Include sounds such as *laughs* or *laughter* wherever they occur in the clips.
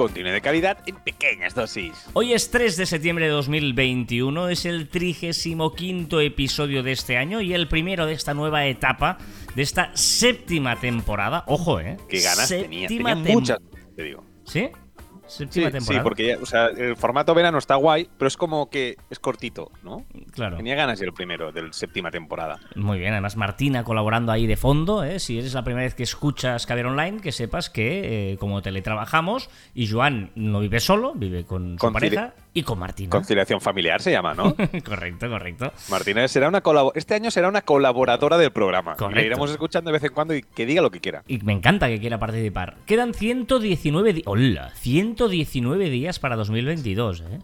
Contenido de calidad en pequeñas dosis. Hoy es 3 de septiembre de 2021, es el 35 episodio de este año y el primero de esta nueva etapa, de esta séptima temporada. Ojo, ¿eh? Qué ganas tenía. Séptima Tenía tem- muchas, te digo. ¿Sí? Sí, porque ya, o sea, el formato verano está guay, pero es como que es cortito, ¿no? Claro. Tenía ganas yo el primero, del séptima temporada. Muy bien, además Martina colaborando ahí de fondo. ¿eh? Si eres la primera vez que escuchas Caber Online, que sepas que eh, como teletrabajamos y Joan no vive solo, vive con su pareja y con Martina. Conciliación familiar se llama, ¿no? *laughs* correcto, correcto. Martina será una este año será una colaboradora del programa. Y Correcto. la iremos escuchando de vez en cuando y que diga lo que quiera. Y me encanta que quiera participar. Quedan 119 días. ¡Hola! 119 días para 2022, ¿eh?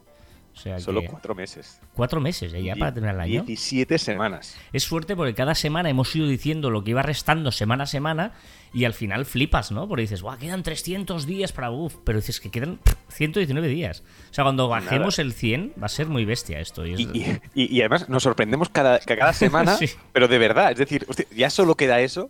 O sea Solo que cuatro meses. cuatro meses ¿eh? ya para terminar el año. 17 semanas. Es suerte porque cada semana hemos ido diciendo lo que iba restando semana a semana y al final flipas, ¿no? Porque dices, ¡guau! Quedan 300 días para uff, pero dices que quedan 119 días. O sea, cuando bajemos el 100 va a ser muy bestia esto. y Y, y- y- y además nos sorprendemos cada, cada *laughs* semana, Sí. pero de verdad. Es decir, hostia, ya solo queda eso.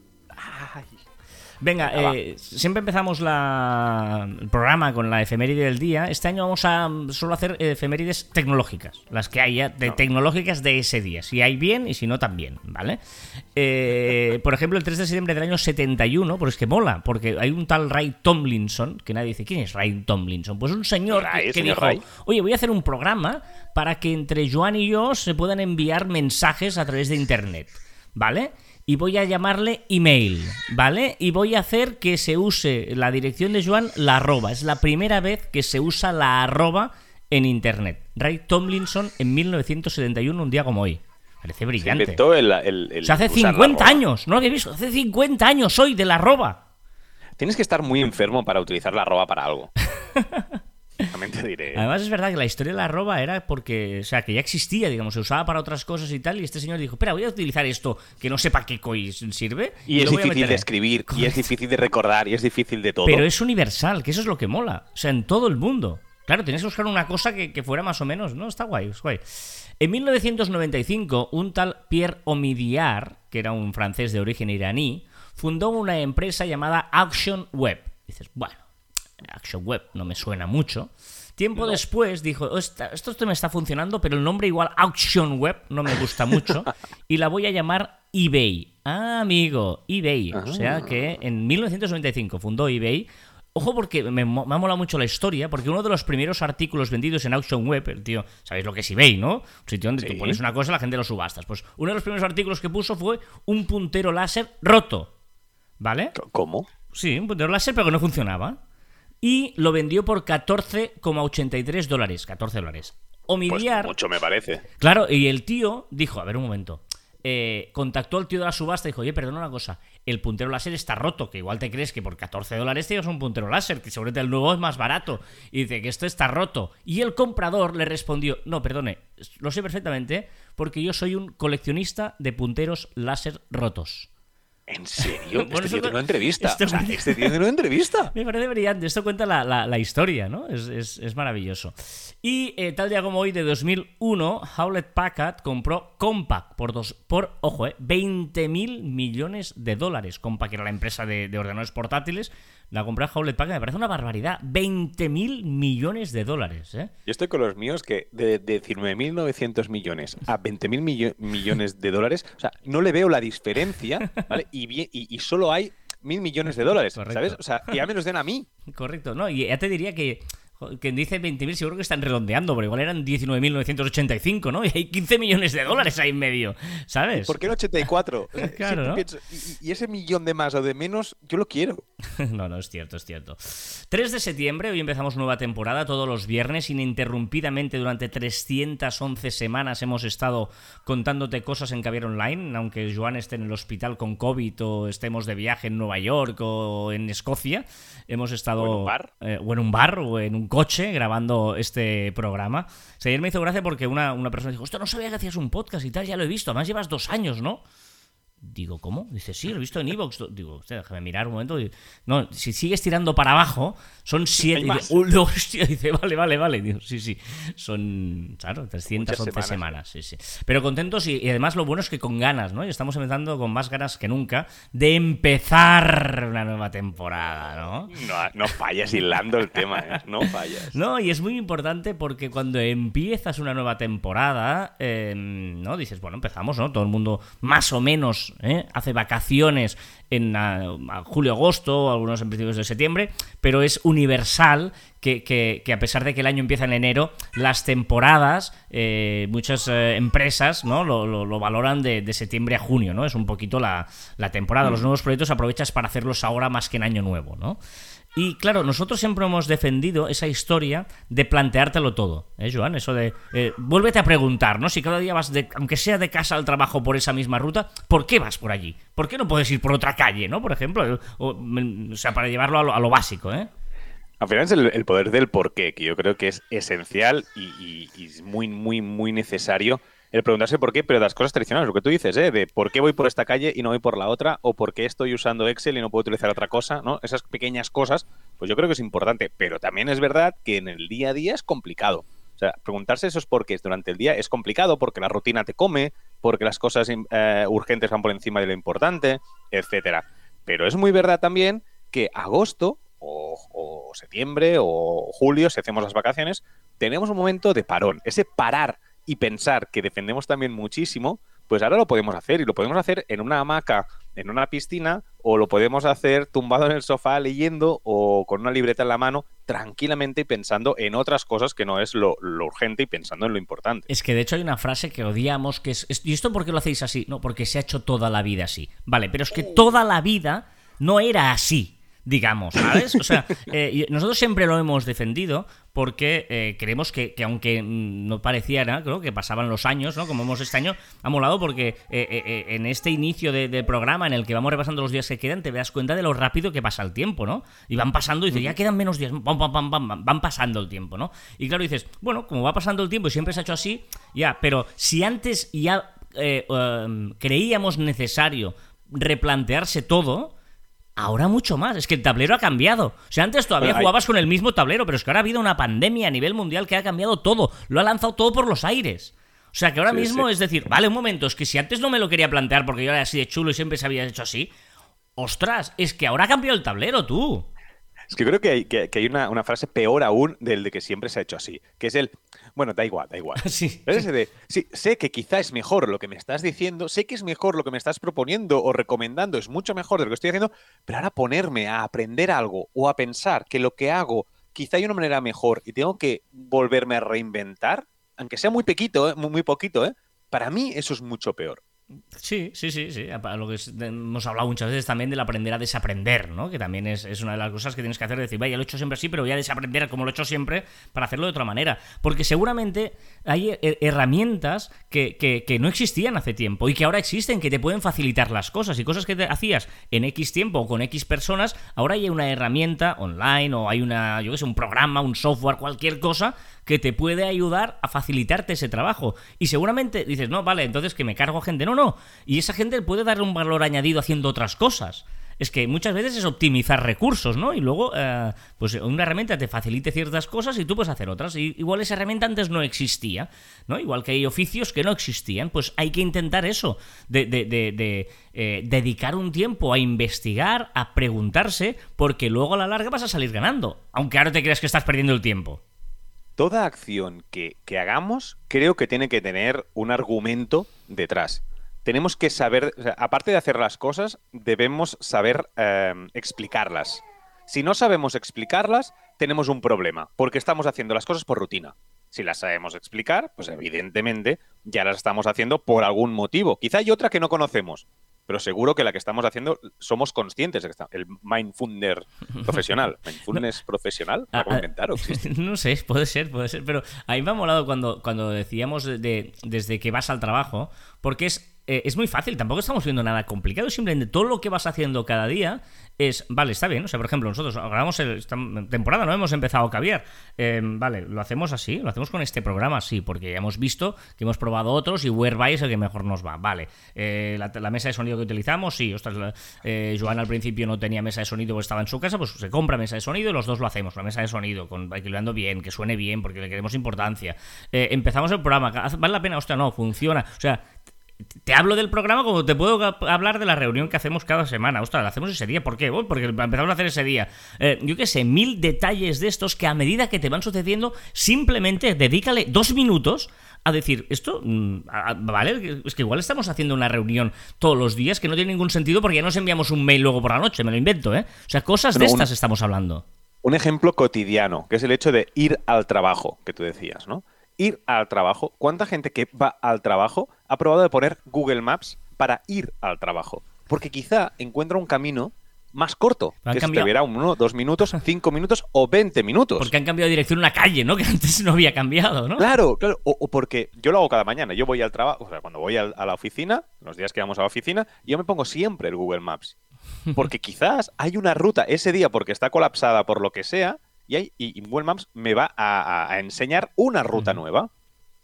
Venga, eh, siempre empezamos la- el programa con la efeméride del día. Este año vamos a mm, solo hacer efemérides tecnológicas, las que haya de tecnológicas de ese día. Si hay bien y si no también, ¿vale? Eh, por ejemplo, el 3 de septiembre del año 71, pues es que mola, porque hay un tal Ray Tomlinson, que nadie dice, ¿quién es Ray Tomlinson? Pues un señor Ray, que, el que señor dijo, Ray. oye, voy a hacer un programa para que entre Joan y yo se puedan enviar mensajes a través de Internet, ¿vale? Y voy a llamarle email, ¿vale? Y voy a hacer que se use la dirección de Joan, la arroba. Es la primera vez que se usa la arroba en Internet. Ray Tomlinson en 1971, un día como hoy. Parece Se brillante. inventó el, el- el O sea, hace usar la 50 arroba. años, no lo había visto. Hace 50 años hoy de la arroba. Tienes que estar muy enfermo para utilizar la arroba para algo. *laughs* También te diré. Además es verdad que la historia de la arroba era porque, o sea, que ya existía, digamos, se usaba para otras cosas y tal, y este señor dijo, espera, voy a utilizar esto que no sepa qué coi sirve. Y, es difícil de escribir, y es difícil de recordar, y es difícil de todo. Pero es universal, que eso es lo que mola. O sea, en todo el mundo. Claro, tenías que buscar una cosa que, que fuera más o menos, ¿no? Está guay, es guay. En 1995, un tal Pierre Omidyar, que era un francés de origen iraní, fundó una empresa llamada Action Web. Dices, bueno, Action Web no me suena mucho. Tiempo después dijo, "Oh, esta- esto, me está funcionando, pero el nombre igual Action Web no me gusta mucho *laughs* y la voy a llamar eBay. Ah, amigo, eBay. O sea que en 1995 fundó eBay. Ojo porque me, ha molado mucho la historia, porque uno de los primeros artículos vendidos en Auction Web, el tío, ¿sabéis lo que es eBay, no? Un sitio donde Sí. tú pones una cosa y la gente lo subastas. Pues uno de los primeros artículos que puso fue un puntero láser roto. ¿Vale? ¿Cómo? Sí, un puntero láser, pero que no funcionaba. Y lo vendió por 14,83 dólares. 14 dólares. Pues Omidyar. mucho me parece. Claro, y el tío dijo, a ver un momento. eh, contactó al tío de la subasta y dijo, oye, perdona una cosa, el puntero láser está roto, que igual te crees que por 14 dólares te llevas un puntero láser, que seguramente el nuevo es más barato. Y dice que esto está roto. Y el comprador le respondió, no, perdone, lo sé perfectamente, porque yo soy un coleccionista de punteros láser rotos. ¿En serio? Bueno, este eso tío tiene una entrevista. esto- O sea, este tío tiene una entrevista. *laughs* Me parece brillante. Esto cuenta la, la- la historia, ¿no? Es, es- es maravilloso. Y eh, tal día como hoy, de 2001, Hewlett Packard compró Compaq por, dos, por ojo, eh, 20 mil millones de dólares. Compaq era la empresa de, de ordenadores portátiles. La compró Hewlett Packard. Me parece una barbaridad. 20 mil millones de dólares, ¿eh? Yo estoy con los míos que de, de 19.900 millones a 20.000 millo- millones de dólares, o sea, no le veo la diferencia, *laughs* ¿vale? Y, bien- y, y solo hay mil millones de dólares, Correcto. ¿sabes? O sea, que ya me los den a mí. Correcto, ¿no? Y ya te diría que quien dice 20.000 seguro que están redondeando, pero igual eran 19.985, ¿no? *laughs* Y hay 15 millones de dólares ahí en medio, ¿sabes? ¿Por qué el 84? O sea, Claro, ¿no? pienso, y, y ese millón de más o de menos, yo lo quiero. *laughs* No, no, es cierto, es cierto. 3 de septiembre, hoy empezamos nueva temporada, todos los viernes, ininterrumpidamente durante 311 semanas hemos estado contándote cosas en Caviar Online, aunque Joan esté en el hospital con COVID o estemos de viaje en Nueva York o en Escocia, hemos estado... O en un bar. eh, o en un bar o en un coche grabando este programa. O ayer me hizo gracia porque una, una persona dijo, esto no sabía que hacías un podcast y tal, ya lo he visto, además llevas dos años, ¿no? Digo, ¿cómo? Dice, sí, lo he visto en Evox. Digo, usted, déjame mirar un momento. No, si sigues tirando para abajo, son siete. Dice, oh, *laughs* hostia, dice, vale, vale, vale. Digo, sí, sí. Son, claro, 311 semanas. sí, sí. Pero contentos y, además lo bueno es que con ganas, ¿no? Y estamos empezando con más ganas que nunca de empezar una nueva temporada, ¿no? No, no fallas hilando el tema, ¿eh? No fallas. No, y es muy importante porque cuando empiezas una nueva temporada, em, ¿no? Dices, bueno, empezamos, ¿no? Todo el mundo más o menos ¿eh? hace vacaciones en julio-agosto, algunos en principios de septiembre, pero es universal que, a pesar de que el año empieza en enero, las temporadas, eh, muchas eh, empresas ¿no? Lo, valoran de, septiembre a junio, ¿no? Es un poquito la, la temporada. Los mm. nuevos proyectos aprovechas para hacerlos ahora más que en año nuevo, ¿no? Y claro, nosotros siempre hemos defendido esa historia de planteártelo todo, ¿eh, Joan? Eso de, eh, vuélvete a preguntar, ¿no? Si cada día vas, de, aunque sea de casa al trabajo por esa misma ruta, ¿por qué vas por allí? ¿Por qué no puedes ir por otra calle, ¿no? Por ejemplo, o, sea, para llevarlo a lo, básico, ¿eh? Al final es el, poder del por qué, que yo creo que es esencial y, y muy, muy, muy necesario el preguntarse por qué, pero las cosas tradicionales, lo que tú dices, ¿eh? de por qué voy por esta calle y no voy por la otra, o por qué estoy usando Excel y no puedo utilizar otra cosa, ¿no? Esas pequeñas cosas, pues yo creo que es importante, pero también es verdad que en el día a día es complicado. O sea, preguntarse esos porqués durante el día es complicado porque la rutina te come, porque las cosas eh, urgentes van por encima de lo importante, etcétera. Pero es muy verdad también que agosto o septiembre o julio, si hacemos las vacaciones, tenemos un momento de parón. Ese parar y pensar que defendemos también muchísimo, pues ahora lo podemos hacer y lo podemos hacer en una hamaca, en una piscina, o lo podemos hacer tumbado en el sofá leyendo o con una libreta en la mano, tranquilamente y pensando en otras cosas que no es lo, urgente y pensando en lo importante. Es que de hecho hay una frase que odiamos que es, ¿y esto por qué lo hacéis así? No, porque se ha hecho toda la vida así. Vale, pero es que toda la vida no era así digamos, ¿sabes? O sea, eh, nosotros siempre lo hemos defendido porque eh, creemos que, aunque no pareciera, creo que pasaban los años, ¿no? Como hemos este año, ha molado porque eh, en este inicio de, programa en el que vamos repasando los días que quedan, te das cuenta de lo rápido que pasa el tiempo, ¿no? Y van pasando y dices, ya quedan menos días, van pasando el tiempo, ¿no? Y claro, dices, bueno, como va pasando el tiempo y siempre se ha hecho así, ya, pero si antes ya um, creíamos necesario replantearse todo, Ahora mucho más, es que el tablero ha cambiado. O sea, antes todavía jugabas con el mismo tablero, pero es que ahora ha habido una pandemia a nivel mundial que ha cambiado todo, lo ha lanzado todo por los aires. O sea, que ahora mismo es decir, vale, un momento, es que si antes no me lo quería plantear porque yo era así de chulo y siempre se había hecho así, ostras, es que ahora ha cambiado el tablero tú. Es que creo que hay, que, hay una, una, frase peor aún del de que siempre se ha hecho así, que es el, bueno, da igual, da igual. *laughs* Sí. ese de, sí, sé que quizá es mejor lo que me estás diciendo, sé que es mejor lo que me estás proponiendo o recomendando, es mucho mejor de lo que estoy haciendo, pero ahora ponerme a aprender algo o a pensar que lo que hago quizá hay una manera mejor y tengo que volverme a reinventar, aunque sea muy poquito, ¿eh? muy, muy poquito, ¿eh? para mí eso es mucho peor. Sí, sí, sí, sí. Lo que hemos hablado muchas veces también del aprender a desaprender, ¿no? Que también es, una de las cosas que tienes que hacer, decir, vaya, lo he hecho siempre así, pero voy a desaprender como lo he hecho siempre para hacerlo de otra manera. Porque seguramente hay herramientas que, no existían hace tiempo y que ahora existen, que te pueden facilitar las cosas y cosas que te hacías en X tiempo o con X personas, ahora hay una herramienta online o hay una, yo qué sé, un programa, un software, cualquier cosa que te puede ayudar a facilitarte ese trabajo. Y seguramente dices, no, vale, entonces que me cargo a gente. No, no. Y esa gente puede darle un valor añadido haciendo otras cosas es que muchas veces es optimizar recursos, ¿no? Y luego, eh, pues una herramienta te facilite ciertas cosas y tú puedes hacer otras. Y igual esa herramienta antes no existía, ¿no? Igual que hay oficios que no existían, pues hay que intentar eso, de, de, eh, dedicar un tiempo a investigar, a preguntarse, porque luego a la larga vas a salir ganando, aunque ahora te creas que estás perdiendo el tiempo toda acción que, hagamos creo que tiene que tener un argumento detrás. Tenemos que saber, aparte de hacer las cosas, debemos saber em, explicarlas. Si no sabemos explicarlas, tenemos un problema, porque estamos haciendo las cosas por rutina. Si las sabemos explicar, pues evidentemente ya las estamos haciendo por algún motivo. Quizá hay otra que no conocemos, pero seguro que la que estamos haciendo somos conscientes de que está. El mindfunder *laughs* profesional. ¿Mindfulness profesional? ¿Lo ah, inventar o *laughs* No sé, puede ser, puede ser. Pero a mí me ha molado cuando, cuando decíamos de, desde que vas al trabajo, porque es eh, es muy fácil, tampoco estamos viendo nada complicado, simplemente todo lo que vas haciendo cada día es, vale, está bien, o sea, por ejemplo, nosotros grabamos el, esta temporada, no hemos empezado a caviar, eh, vale, lo hacemos así, lo hacemos con este programa, sí, porque ya hemos visto que hemos probado otros y Whereby es el que mejor nos va, vale, eh, la, mesa de sonido que utilizamos, sí, ostras, Joan al principio no tenía mesa de sonido porque estaba en su casa, pues se compra mesa de sonido y los dos lo hacemos, la mesa de sonido, con, equilibrando bien, que suene bien, porque le queremos importancia. empezamos el programa, vale la pena, hostia, no, funciona, o sea, te hablo del programa como te puedo hablar de la reunión que hacemos cada semana. Ostras, la hacemos ese día. ¿Por qué? porque empezamos a hacer ese día. Eh, yo qué sé, mil detalles de estos que a medida que te van sucediendo, simplemente dedícale dos minutos a decir, esto, mm, vale, es que igual estamos haciendo una reunión todos los días que no tiene ningún sentido porque ya nos enviamos un mail luego por la noche, me lo invento, ¿eh? O sea, cosas de estas estamos hablando. Un ejemplo cotidiano, que es el hecho de ir al trabajo, que tú decías, ¿no? Ir al trabajo. ¿Cuánta gente que va al trabajo ha probado de poner Google Maps para ir al trabajo? Porque quizá encuentra un camino más corto, que se te verá uno, dos minutos, *laughs* cinco minutos o veinte minutos. Porque han cambiado de dirección una calle, ¿no? *laughs* Que antes no había cambiado, ¿no? Claro, claro. O, porque yo lo hago cada mañana. Yo voy al trabajo, o sea, cuando voy a, la oficina, los días que vamos a la oficina, yo me pongo siempre el Google Maps. *laughs* Porque quizás hay una ruta ese día porque está colapsada por lo que sea y, Google Maps me va a, enseñar una ruta nueva.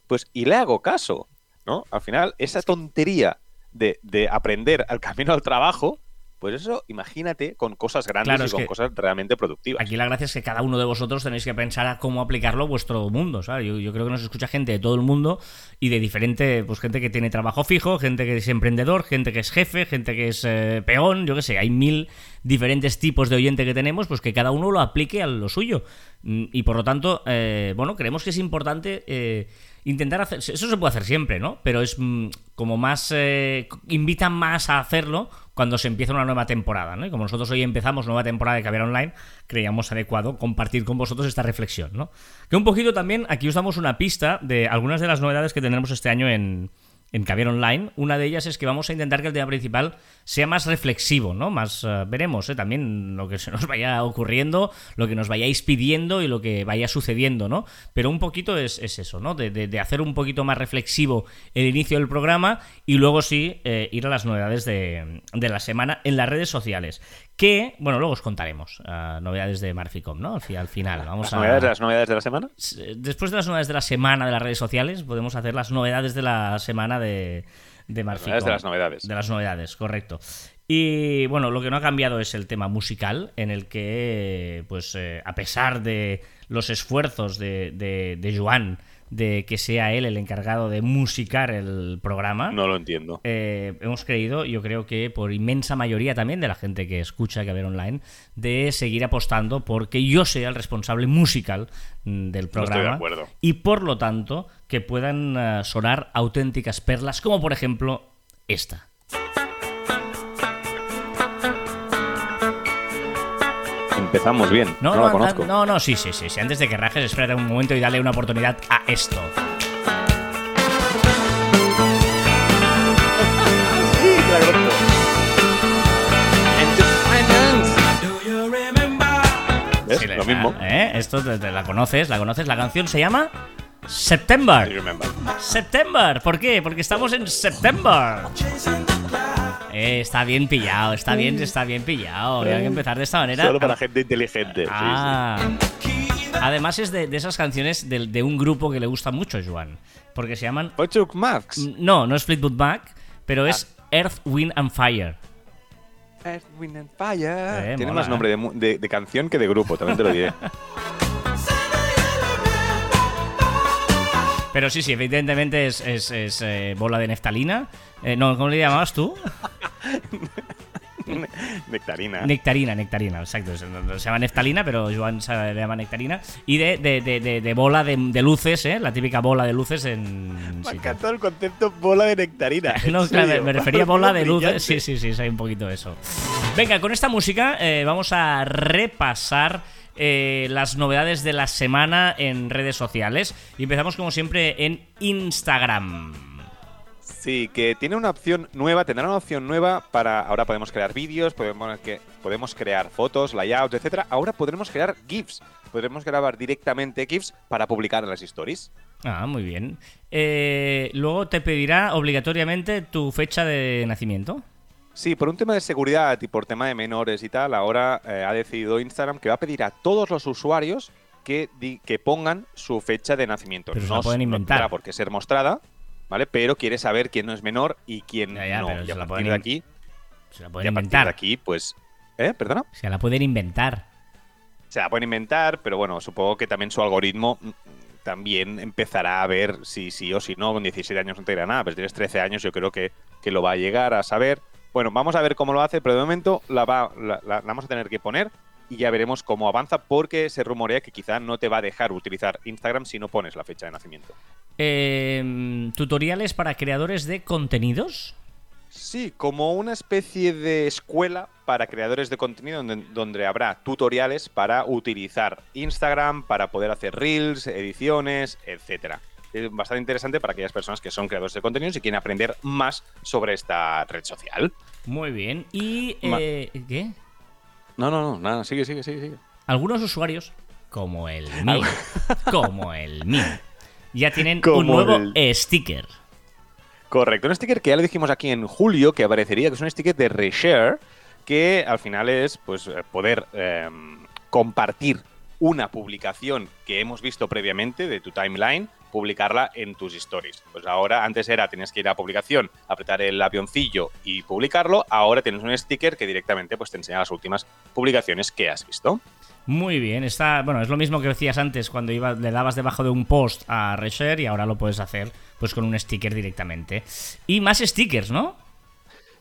Pues, y le hago caso, ¿no? Al final, esa tontería de, de aprender al camino al trabajo, pues eso, imagínate con cosas grandes y con cosas realmente productivas. Aquí la gracia es que cada uno de vosotros tenéis que pensar a cómo aplicarlo a vuestro mundo, ¿sabes? Yo, creo que nos escucha gente de todo el mundo y de diferente, pues gente que tiene trabajo fijo, gente que es emprendedor, gente que es jefe, gente que es eh, peón, yo qué sé, hay mil diferentes tipos de oyente que tenemos, pues que cada uno lo aplique a lo suyo. Mm, y por lo tanto, eh, bueno, creemos que es importante... Eh, intentar hacer. Eso se puede hacer siempre, ¿no? Pero es mm, como más. Eh, invitan más a hacerlo cuando se empieza una nueva temporada, ¿no? Y como nosotros hoy empezamos nueva temporada de Caviar Online, creíamos adecuado compartir con vosotros esta reflexión, ¿no? Que un poquito también aquí os damos una pista de algunas de las novedades que tendremos este año en, en Caviar Online. Una de ellas es que vamos a intentar que el tema principal sea más reflexivo, ¿no? Más eh, veremos ¿eh? también lo que se nos vaya ocurriendo, lo que nos vayáis pidiendo y lo que vaya sucediendo, ¿no? Pero un poquito es, eso, ¿no? De, hacer un poquito más reflexivo el inicio del programa y luego sí eh, ir a las novedades de, de, la semana en las redes sociales que, bueno, luego os contaremos uh, novedades de Marficom, ¿no? Al, final, vamos ¿Las novedades de las novedades de la semana? Después de las novedades de la semana de las redes sociales, podemos hacer las novedades de la semana de, de Marficom. Las novedades de las novedades. De las novedades, correcto. Y bueno, lo que no ha cambiado es el tema musical, en el que, pues, eh, a pesar de los esfuerzos de, de, de Joan de que sea él el encargado de musicar el programa. No lo entiendo. Eh, hemos creído, yo creo que por inmensa mayoría también de la gente que escucha que ver online, de seguir apostando porque yo sea el responsable musical mm, del programa. Y por lo tanto, que puedan eh, sonar auténticas perlas, como por ejemplo esta. Empezamos bien. No, no, la conozco. No, no, sí, sí, sí, Antes de que rajes, espérate un momento y dale una oportunidad a esto. sí, claro. ¿Ves? Lo mismo. ¿eh? Esto te, la conoces, la conoces. La canción se llama September. September. ¿Por qué? Porque estamos en September. Eh, está bien pillado, está bien, está bien pillado. Hay que empezar de esta manera. Solo para gente inteligente. Ah. Además es de, esas canciones de, un grupo que le gusta mucho a Joan. Porque se llaman... Fleetwood Max. No, no es Fleetwood Mac, pero es ah. Earth, Wind and Fire. Earth, Wind and Fire. Eh, Tiene más nombre de, de canción que de grupo, también te lo diré. *laughs* Pero sí, sí, evidentemente es, eh, bola de neftalina. Eh, no, ¿cómo le llamabas tú? nectarina. Nectarina, nectarina, exacto. Se, llama neftalina, pero Joan le llama nectarina. Y de, de, bola de, luces, ¿eh? La típica bola de luces en. Me encantó el concepto bola de nectarina. *laughs* no, claro, me refería a bola de *laughs* luces. Sí, sí, sí, hay un poquito eso. Venga, con esta música eh, vamos a repasar eh, las novedades de la semana en redes sociales. Y empezamos como siempre en Instagram. Sí, que tiene una opción nueva, tendrá una opción nueva para. Ahora podemos crear vídeos, podemos, que, podemos crear fotos, layouts, etcétera. Ahora podremos crear GIFs. Podremos grabar directamente GIFs para publicar en las stories. Ah, muy bien. Eh, luego te pedirá obligatoriamente tu fecha de nacimiento. Sí, por un tema de seguridad y por tema de menores y tal, ahora eh, ha decidido Instagram que va a pedir a todos los usuarios que, di- que pongan su fecha de nacimiento. Pero se no la pueden inventar. tendrá por qué ser mostrada, ¿vale? Pero quiere saber quién no es menor y quién Ya, ya, no. pero Y se a la partir pueden de aquí, Se la pueden inventar. de aquí, pues... ¿Eh? ¿Perdona? Se la pueden inventar. Se la pueden inventar, pero bueno, supongo que también su algoritmo mm, también empezará a ver si sí o si no. Con 17 años no te dirá nada, pero si tienes 13 años yo creo que, que lo va a llegar a saber. Bueno, vamos a ver cómo lo hace, pero de momento la, va, la, la- la vamos a tener que poner y ya veremos cómo avanza porque se rumorea que quizá no te va a dejar utilizar Instagram si no pones la fecha de nacimiento. Eh, tutoriales para creadores de contenidos. Sí, como una especie de escuela para creadores de contenido donde, donde habrá tutoriales para utilizar Instagram, para poder hacer reels, ediciones, etcétera. Es bastante interesante para aquellas personas que son creadores de contenidos y quieren aprender más sobre esta red social. Muy bien. Y. Eh, ¿Qué? No, no, no, nada, sigue, sigue, sigue, sigue. Algunos usuarios, como el mío, como el mío, ya tienen un nuevo el- sticker. Correcto, un sticker que ya lo dijimos aquí en julio, que aparecería, que es un sticker de reshare, que al final es pues eh, poder eh, compartir una publicación que hemos visto previamente de tu timeline, publicarla en tus stories. Pues ahora, antes era, tenías que ir a publicación, apretar el avioncillo y publicarlo, ahora tienes un sticker que directamente pues, te enseña las últimas publicaciones que has visto. Muy bien, está, bueno, es lo mismo que decías antes cuando iba, le dabas debajo de un post a reshare y ahora lo puedes hacer pues con un sticker directamente. Y más stickers, ¿no?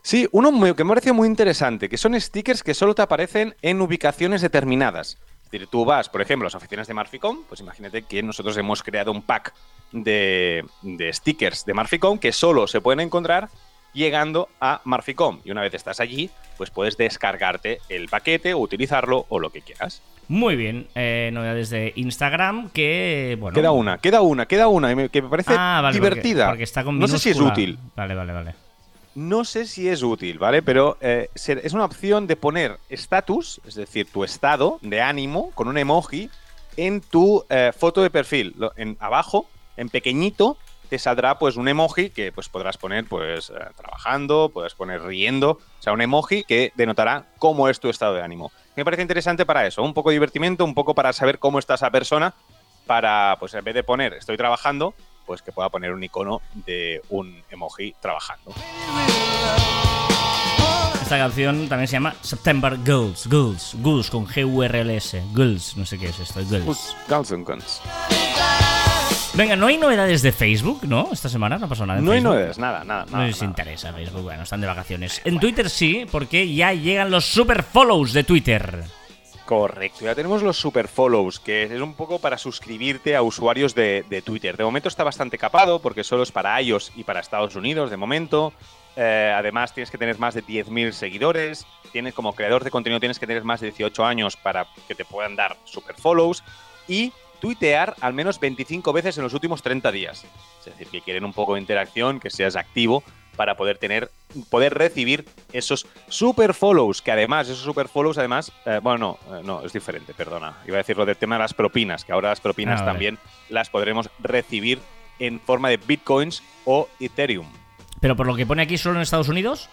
Sí, uno que me parece muy interesante, que son stickers que solo te aparecen en ubicaciones determinadas. Es decir, tú vas, por ejemplo, a las oficinas de Marficom, pues imagínate que nosotros hemos creado un pack de, de stickers de Marficom que solo se pueden encontrar llegando a Marficom. Y una vez estás allí, pues puedes descargarte el paquete o utilizarlo o lo que quieras. Muy bien, eh, novedades de Instagram que, bueno... Queda una, queda una, queda una, que me parece Ah, vale, divertida. Porque, está con no sé si es útil. Vale, vale, vale. No sé si es útil, ¿vale? Pero eh, es una opción de poner estatus, es decir, tu estado de ánimo con un emoji en tu eh, foto de perfil. En, abajo, en pequeñito, te saldrá pues un emoji que pues podrás poner pues eh, trabajando, puedes poner riendo, o sea, un emoji que denotará cómo es tu estado de ánimo. Me parece interesante para eso, un poco de divertimento, un poco para saber cómo está esa persona, para pues en vez de poner estoy trabajando, pues que pueda poner un icono de un emoji trabajando. Esta canción también se llama September Girls, Girls, Girls con G-U-R-L-S, Girls, no sé qué es esto, Girls. Guns N' Guns. Venga, ¿no hay novedades de Facebook, no? Esta semana no pasó nada en No hay novedades, nada, nada. No les nada. interesa Facebook, bueno, están de vacaciones. En Twitter sí, porque ya llegan los super follows de Twitter. Correcto, ya tenemos los super follows, que es un poco para suscribirte a usuarios de, Twitter. De momento está bastante capado porque solo es para iOS y para Estados Unidos de momento. Eh, además tienes que tener más de 10.000 seguidores. Tienes como creador de contenido tienes que tener más de 18 años para que te puedan dar super follows y tuitear al menos 25 veces en los últimos 30 días. Es decir, que quieren un poco de interacción, que seas activo para poder tener poder recibir esos super follows, que además, esos super follows, además, eh, bueno, no, eh, no, es diferente, perdona. Iba a decir lo del tema de las propinas, que ahora las propinas Ah, también las podremos recibir en forma de bitcoins o Ethereum. Pero por lo que pone aquí, solo en Estados Unidos.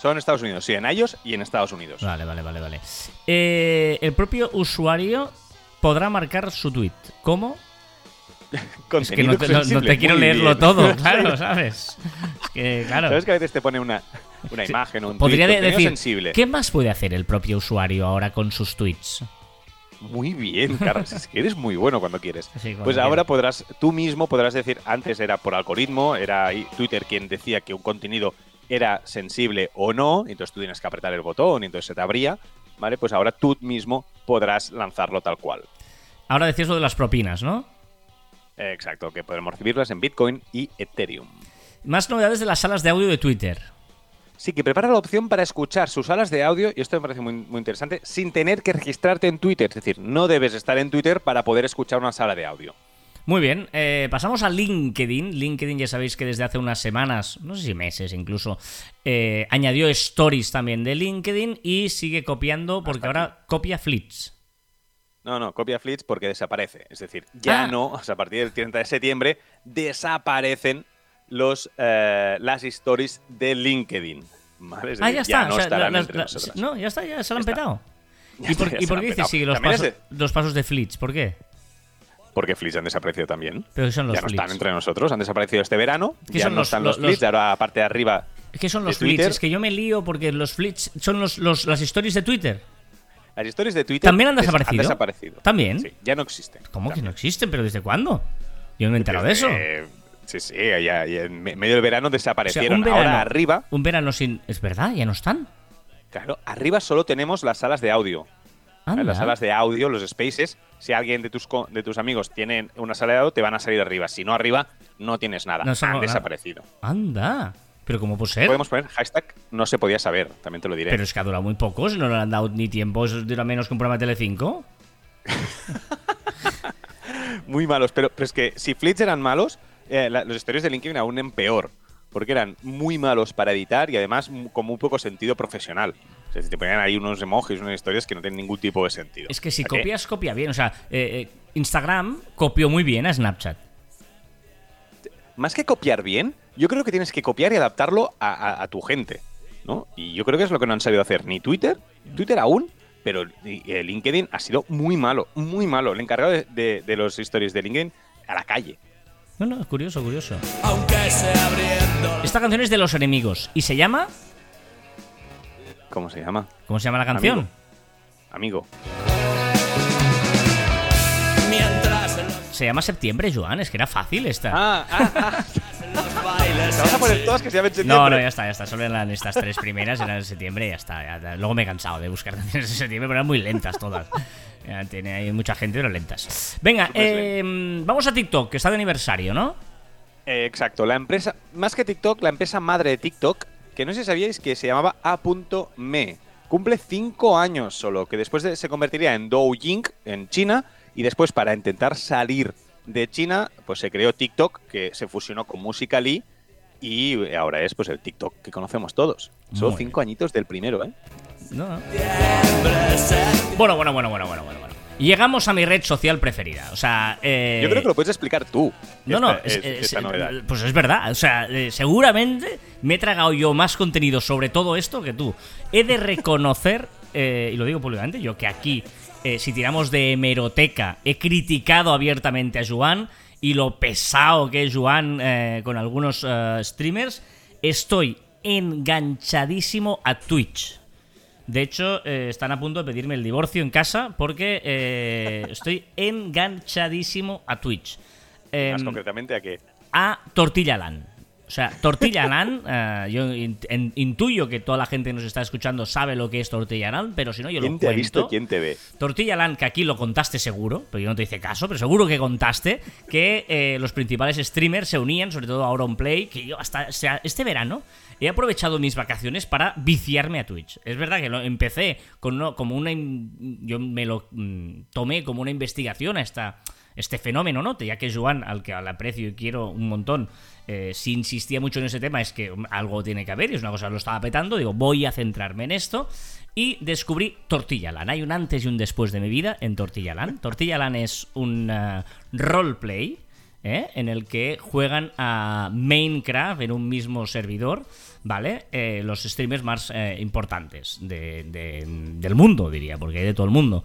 Son en Estados Unidos, sí, en iOS y en Estados Unidos. Vale, vale, vale, vale. Eh, el propio usuario podrá marcar su tweet. ¿Cómo? *laughs* Es que no te, no- no sensible, te quiero muy leerlo bien. todo, *laughs* claro, ¿sabes? Es que, claro. ¿Sabes que a veces te pone una, una imagen o un Podría tweet, de- decir, sensible? ¿qué más puede hacer el propio usuario ahora con sus tweets? Muy bien, Carlos, es que eres muy bueno cuando quieres. Sí, cuando Pues quiero. ahora podrás, tú mismo podrás decir, antes era por algoritmo, era Twitter quien decía que un contenido era sensible o no, entonces tú tienes que apretar el botón y entonces se te abría, ¿vale? Pues ahora tú mismo podrás lanzarlo tal cual. Ahora decías lo de las propinas, ¿no? Exacto, que podremos recibirlas en Bitcoin y Ethereum. Más novedades de las salas de audio de Twitter. Sí, que prepara la opción para escuchar sus salas de audio, y esto me parece muy, muy interesante, sin tener que registrarte en Twitter. Es decir, no debes estar en Twitter para poder escuchar una sala de audio. Muy bien, eh, pasamos a LinkedIn. LinkedIn ya sabéis que desde hace unas semanas, no sé si meses incluso, eh, añadió stories también de LinkedIn y sigue copiando porque ahora copia flits. No, no, copia Flits porque desaparece. Es decir, ya Ah. no, o sea, a partir del 30 de septiembre, desaparecen los, eh, las stories de LinkedIn. ¿vale? Es Ah, decir, ya está. no o sea, ya está, ya se lo han petado. *laughs* Ya ¿Y por, está, y por qué dices sigue los pasos, de- los pasos de Flits? ¿Por qué? Porque Flits han desaparecido también. Pero ¿qué son los ya no Flits? están entre nosotros, han desaparecido este verano. ¿Qué Ya son no los- están los- los, Flits, ahora aparte de arriba. ¿Qué son los Flits? Es que yo me lío porque los Flits son los, los- las stories de Twitter. Las stories de Twitter ¿También han des- desaparecido? desaparecido. ¿También? Sí, ya no existen. ¿Cómo que no existen? ¿Pero desde cuándo? Yo no me he enterado de eso. Sí, sí, ya, ya en me- medio del verano O sea, desaparecieron. verano, Ahora arriba, Un verano sin. ¿Es verdad? ¿Ya no están? claro, arriba solo tenemos las salas de audio. Anda. Las salas de audio, los spaces, si alguien de tus, de tus amigos tiene una sala de audio, te van a salir arriba. Si no arriba, no tienes nada. No, Han desaparecido. Anda. ¿Pero cómo puede ser? Podemos poner hashtag no se podía saber, también te lo diré. Pero es que ha durado muy poco, si no le han dado ni tiempo, eso dura menos que un programa de Telecinco. *laughs* Muy malos, pero, pero es que si Flits eran malos, eh, la- los stories de LinkedIn aún en peor. Porque eran muy malos para editar y además con muy poco sentido profesional. O sea, te ponían ahí unos emojis, unas historias que no tienen ningún tipo de sentido. Es que si copias, copia bien. O sea, eh, eh, Instagram copió muy bien a Snapchat. Más que copiar bien, yo creo que tienes que copiar y adaptarlo a, a- a tu gente. ¿no? Y yo creo que es lo que no han sabido hacer ni Twitter, Twitter aún, pero LinkedIn ha sido muy malo, muy malo. El encargado de, de- de los stories de LinkedIn a la calle. No, no, es curioso, curioso. aunque abriendo Esta canción es de los enemigos. ¿Y se llama? ¿Cómo se llama? ¿Cómo se llama la canción? Amigo. los, Se llama Septiembre, Joan. Es que era fácil esta. Ah, ah, ah. *laughs* Te vas a poner todas que se llamen no, septiembre. no, ya está, ya está. Solo eran estas tres primeras, eran en septiembre y ya está. ya está. Luego me he cansado de buscar *laughs* canciones de septiembre, pero eran muy lentas todas. Ya tiene ahí mucha gente, pero lentas. Venga, eh, vamos a TikTok, que está de aniversario, ¿no? Eh, exacto, la empresa, más que TikTok, la empresa madre de TikTok, que no sé si sabíais que se llamaba A.me, cumple cinco años solo, que después de- se convertiría en Douyin en China, y después para intentar salir de China, pues se creó TikTok, que se fusionó con Musical.ly, y ahora es pues el TikTok que conocemos todos. Son Muy cinco añitos del primero, ¿eh? No, no. Bueno, bueno, bueno, bueno, bueno, bueno, bueno. Llegamos a mi red social preferida. O sea, eh, Yo creo que lo puedes explicar tú. No, no, esta- es- es- es- esta novedad. pues es verdad. O sea, eh, seguramente me he tragado yo más contenido sobre todo esto que tú. He de reconocer, *laughs* eh, y lo digo públicamente, yo que aquí, eh, si tiramos de hemeroteca, he criticado abiertamente a Joan y lo pesado que es Joan eh, con algunos eh, streamers, estoy enganchadísimo a Twitch. De hecho, eh, están a punto de pedirme el divorcio en casa porque eh, estoy *laughs* enganchadísimo a Twitch. Más Em, concretamente a que a Tortilla Land. O sea, Tortilla Land, eh, yo in- intuyo que toda la gente que nos está escuchando sabe lo que es Tortilla Land, pero si no, yo lo quién te ha cuento. visto, quién te ve. Tortilla Land, que aquí lo contaste seguro, pero yo no te hice caso, pero seguro que contaste que eh, los principales streamers se unían, sobre todo Auronplay, que yo hasta o sea, este verano he aprovechado mis vacaciones para viciarme a Twitch. Es verdad que lo empecé con uno- como una... Yo me lo mm, tomé como una investigación a esta, este fenómeno, ¿no? Ya que Joan, al que al aprecio y quiero un montón, eh, si insistía mucho en ese tema, es que algo tiene que haber, y es una cosa que lo estaba petando, digo, voy a centrarme en esto, y descubrí Tortilla Land. Hay un antes y un después de mi vida en Tortilla Land. *laughs* Tortilla Land es un uh, roleplay, ¿eh? en el que juegan a Minecraft en un mismo servidor, ¿vale? Eh, los streamers más eh, importantes de- de- del mundo, diría, porque hay de todo el mundo.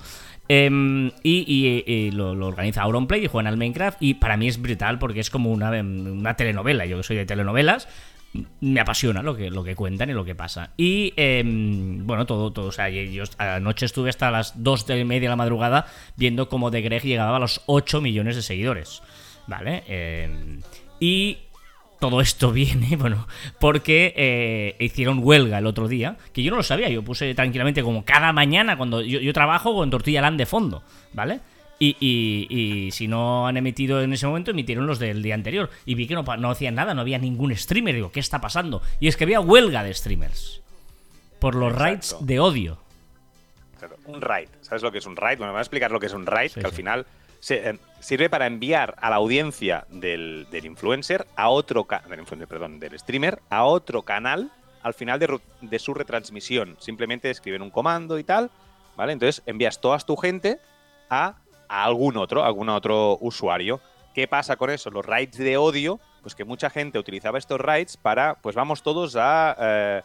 Em, y lo, lo organiza Auronplay y juegan al Minecraft y para mí es brutal porque es como una, una telenovela. Yo que soy de telenovelas, me apasiona lo que, lo que cuentan y lo que pasa. Y em, bueno, todo, todo. O sea, yo anoche estuve hasta las 2 de media de la madrugada viendo cómo The Greg llegaba a los 8 millones de seguidores. ¿Vale? Em, y todo esto *laughs* viene, bueno, porque eh, hicieron huelga el otro día, que yo no lo sabía, yo puse tranquilamente como cada mañana cuando yo, yo trabajo con Tortilla Land de fondo, ¿vale? Y, y- y si no han emitido en ese momento, emitieron los del día anterior. Y vi que no, no hacían nada, no había ningún streamer. Digo, ¿qué está pasando? Y es que había huelga de streamers. Por los Exacto. raids de odio. Claro, un raid. ¿Sabes lo que es un raid? Bueno, me voy a explicar lo que es un raid, Sí, que al final se- eh, sirve para enviar a la audiencia del, del influencer a otro del influencer, perdón, del streamer a otro canal al final de, de su retransmisión. Simplemente escriben un comando y tal, ¿vale? Entonces envías toda tu gente a, a algún otro, a algún otro usuario. ¿Qué pasa con eso? Los raids de odio, pues que mucha gente utilizaba estos raids para, pues vamos todos a, eh,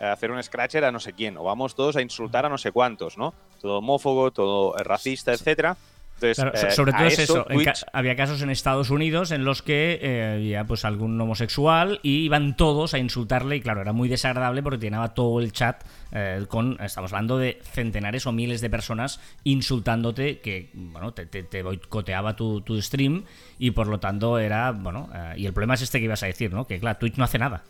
a hacer un scratcher a no sé quién, o vamos todos a insultar a no sé cuántos, ¿no? Todo homófobo, todo racista, etcétera. Entonces, Claro, so- eh, sobre todo es eso. en Twitch- ca- había casos en Estados Unidos en los que eh, había pues algún homosexual y iban todos a insultarle y claro, era muy desagradable porque llenaba todo el chat eh, con, estamos hablando de centenares o miles de personas insultándote que, bueno, te, te- te boicoteaba tu, tu stream y por lo tanto era, bueno, y el problema es este que ibas a decir, ¿no? Que claro, Twitch no hace nada.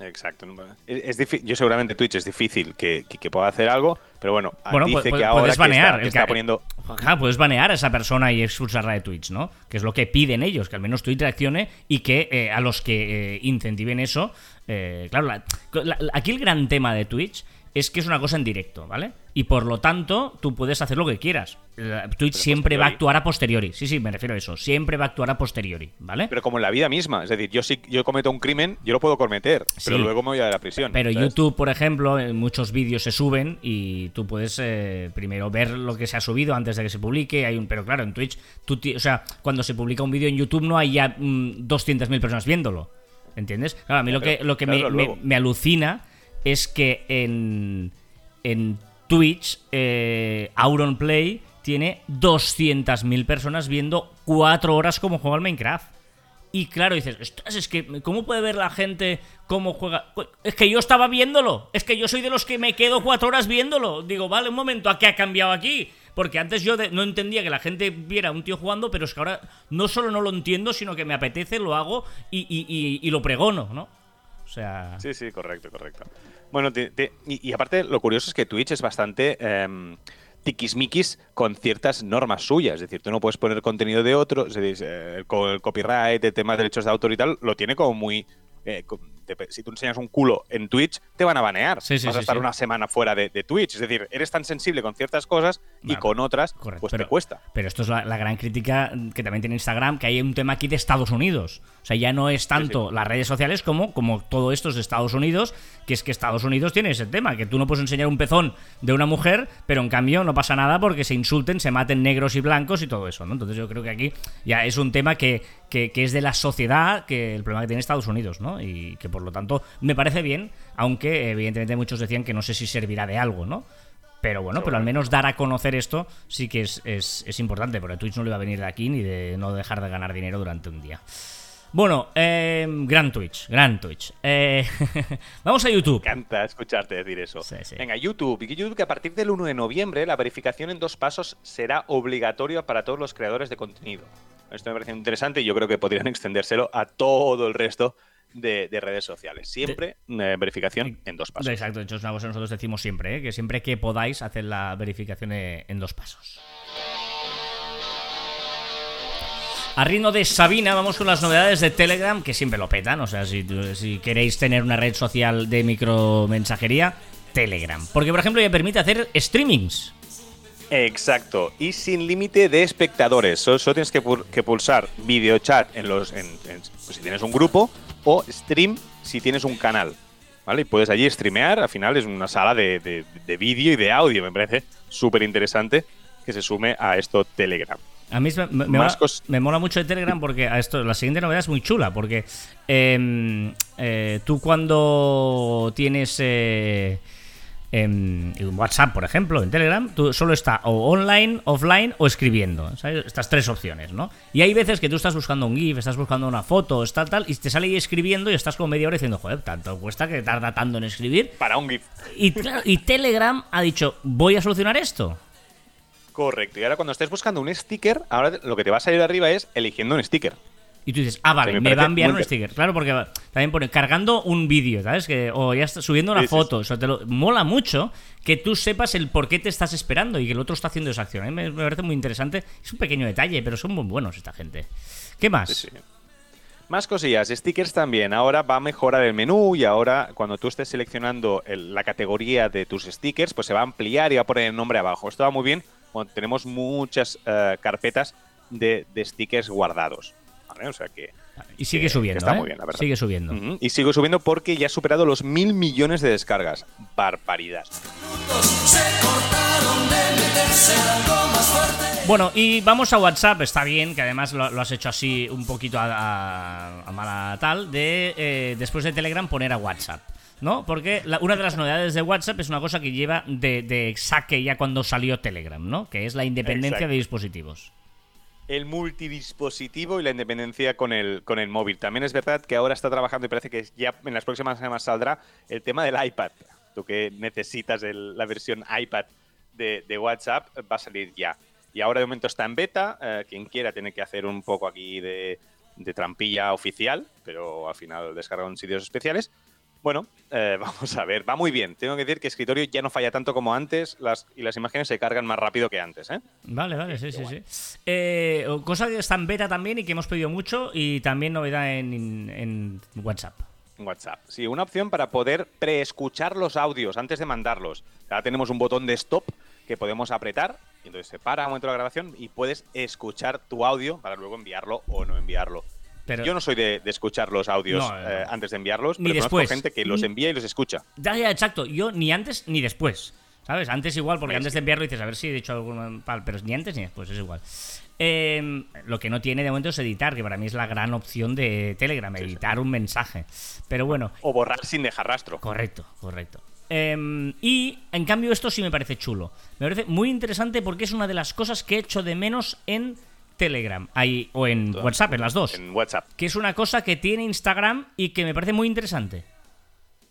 Exacto. Es, yo seguramente Twitch es difícil que, que- que pueda hacer algo, pero bueno, Bueno, dice que ahora puedes que banear. está, que poniendo... Claro, puedes banear a esa persona y expulsarla de Twitch, ¿no? Que es lo que piden ellos, que al menos Twitch reaccione y que eh, a los que eh, incentiven eso. eh, claro, la- la- aquí el gran tema de Twitch es que es una cosa en directo, ¿vale? Y por lo tanto, tú puedes hacer lo que quieras. La- Twitch siempre va a actuar a posteriori. Sí, sí, me refiero a eso. Siempre va a actuar a posteriori, ¿vale? Pero como en la vida misma, es decir, yo si yo cometo un crimen, yo lo puedo cometer, pero luego me voy a la prisión. Pero ¿sabes? YouTube, por ejemplo, en muchos vídeos se suben y tú puedes eh, primero ver lo que se ha subido antes de que se publique. Hay un, pero claro, en Twitch, tú o sea, cuando se publica un vídeo en YouTube no hay ya mm, 200.000 personas viéndolo. ¿Entiendes? Claro, a mí lo que, lo que me, me alucina es que en, en Twitch, eh, Auronplay tiene 200.000 personas viendo 4 horas como juega al Minecraft. Y claro, dices, "Ostras, es que, ¿cómo puede ver la gente cómo juega? Es que yo estaba viéndolo. Es que yo soy de los que me quedo cuatro horas viéndolo. Digo, vale, un momento, ¿a qué ha cambiado aquí? Porque antes yo no entendía que la gente viera a un tío jugando, pero es que ahora no solo no lo entiendo, sino que me apetece, lo hago y, y- y- y lo pregono, ¿no? O sea. Sí, sí, correcto, correcto. Bueno, y, aparte, lo curioso es que Twitch es bastante em, tiquismiquis con ciertas normas suyas. Es decir, tú no puedes poner contenido de otro. Es decir, eh, el copyright, el tema de derechos de autor y tal, lo tiene como muy. eh, si tú enseñas un culo en Twitch, te van a banear. Sí, sí, Vas a estar sí. una semana fuera de, de Twitch. Es decir, eres tan sensible con ciertas cosas y con otras, Correcto, pues pero, te cuesta. Pero esto es la, la gran crítica que también tiene Instagram, que hay un tema aquí de Estados Unidos. O sea, ya no es tanto las redes sociales como, como todo esto es de Estados Unidos, que es que Estados Unidos tiene ese tema, que tú no puedes enseñar un pezón de una mujer, pero en cambio no pasa nada porque se insulten, se maten negros y blancos y todo eso, ¿no? Entonces yo creo que aquí ya es un tema que, que, que es de la sociedad, que el problema que tiene Estados Unidos, ¿no? Y que por lo tanto me parece bien, aunque evidentemente muchos decían que no sé si servirá de algo, ¿no? Pero bueno, pero al menos dar a conocer esto sí que es, es- es importante, porque Twitch no le va a venir de aquí ni de no dejar de ganar dinero durante un día. Bueno, eh, gran Twitch, gran Twitch. Eh, *laughs* vamos a YouTube. Me encanta escucharte decir eso. Sí, sí. Venga, YouTube. Y YouTube que a partir del 1 de noviembre la verificación en dos pasos será obligatoria para todos los creadores de contenido. Esto me parece interesante y yo creo que podrían *laughs* extendérselo a todo el resto de, de redes sociales. Siempre eh, verificación en dos pasos. Exacto, de hecho es una cosa que nosotros decimos siempre, ¿eh? que siempre que podáis hacer la verificación eh, en dos pasos. A ritmo de Sabina, vamos con las novedades de Telegram, que siempre lo petan. O sea, si, si queréis tener una red social de micromensajería, Telegram. Porque, por ejemplo, ya permite hacer streamings. Exacto. Y sin límite de espectadores. Solo, solo tienes que, pul- que pulsar video chat en los, en- en- pues si tienes un grupo o stream si tienes un canal. ¿Vale? Y puedes allí streamear. Al final es una sala de, de- de vídeo y de audio. Me parece súper interesante que se sume a esto Telegram. A mí me, me- mola, cos- me mola mucho de Telegram porque a esto, la siguiente novedad es muy chula. Porque em, eh, tú cuando tienes eh, en WhatsApp, por ejemplo, en Telegram, tú solo está o online, offline o escribiendo. ¿sabes? Estas tres opciones, ¿no? Y hay veces que tú estás buscando un GIF, estás buscando una foto, está tal, y te sale ahí escribiendo y estás como media hora diciendo, joder, tanto cuesta que tarda tanto en escribir. Para un GIF. Y, claro, y Telegram ha dicho, voy a solucionar esto. Correcto. Y ahora cuando estés buscando un sticker, ahora lo que te va a salir arriba es eligiendo un sticker. Y tú dices, ah, vale, me me, va a enviar un sticker. Claro, porque también pone cargando un vídeo, ¿sabes? Que, o ya está subiendo una Sí, sí, foto. Eso te lo, mola mucho que tú sepas el por qué te estás esperando y que el otro está haciendo esa acción. A mí me, me parece muy interesante. Es un pequeño detalle, pero son muy buenos esta gente. ¿Qué más? Sí, sí. Más cosillas, stickers también. Ahora va a mejorar el menú y ahora cuando tú estés seleccionando el- la categoría de tus stickers, pues se va a ampliar y va a poner el nombre abajo. Esto va muy bien cuando tenemos muchas eh, carpetas de, de stickers guardados. ¿Vale? O sea que... Y sigue que subiendo, está ¿eh? muy bien, la verdad. Sigue subiendo. Y sigo subiendo porque ya ha superado los mil millones de descargas. Barbaridad. Bueno, y vamos a WhatsApp, está bien, que además lo, lo has hecho así un poquito a, a- a mala tal, de eh, después de Telegram poner a WhatsApp. ¿No? Porque la- una de las novedades de WhatsApp es una cosa que lleva de, de saque ya cuando salió Telegram, ¿no? Que es la independencia Exacto. de dispositivos. El multidispositivo y la independencia con el, con el móvil. También es verdad que ahora está trabajando y parece que ya en las próximas semanas saldrá el tema del iPad. Tú que necesitas el- la versión iPad de, WhatsApp va a salir ya. Y ahora de momento está en beta. eh, quien quiera tiene que hacer un poco aquí de, de trampilla oficial, pero al final descarga en sitios especiales. Bueno, eh, *laughs* vamos a ver, va muy bien. Tengo que decir que escritorio ya no falla tanto como antes las, y las imágenes se cargan más rápido que antes. ¿eh? Vale, vale, sí, sí, sí. Eh, cosa que está en beta también y que hemos pedido mucho y también novedad en, en WhatsApp. WhatsApp. Sí, una opción para poder preescuchar los audios antes de mandarlos. Ahora tenemos un botón de stop que podemos apretar y entonces se para un momento la grabación y puedes escuchar tu audio para luego enviarlo o no enviarlo. Pero- Yo no soy de, de escuchar los audios No, no. eh, antes de enviarlos, Ni pero conozco después. gente que los envía y los escucha. Ya, ya, exacto. Yo ni antes ni después. ¿Sabes? Antes igual, porque antes de enviarlo dices, a ver si he dicho algún pal, pero ni antes ni después, es igual. Eh, lo que no tiene de momento es editar, que para mí es la gran opción de Telegram, editar un mensaje. Pero bueno, O borrar sin dejar rastro. correcto, correcto. Eh, y en cambio esto sí me parece chulo. Me parece muy interesante porque es una de las cosas que he hecho de menos en Telegram ahí, o en WhatsApp, en las dos. En WhatsApp. Que es una cosa que tiene Instagram y que me parece muy interesante.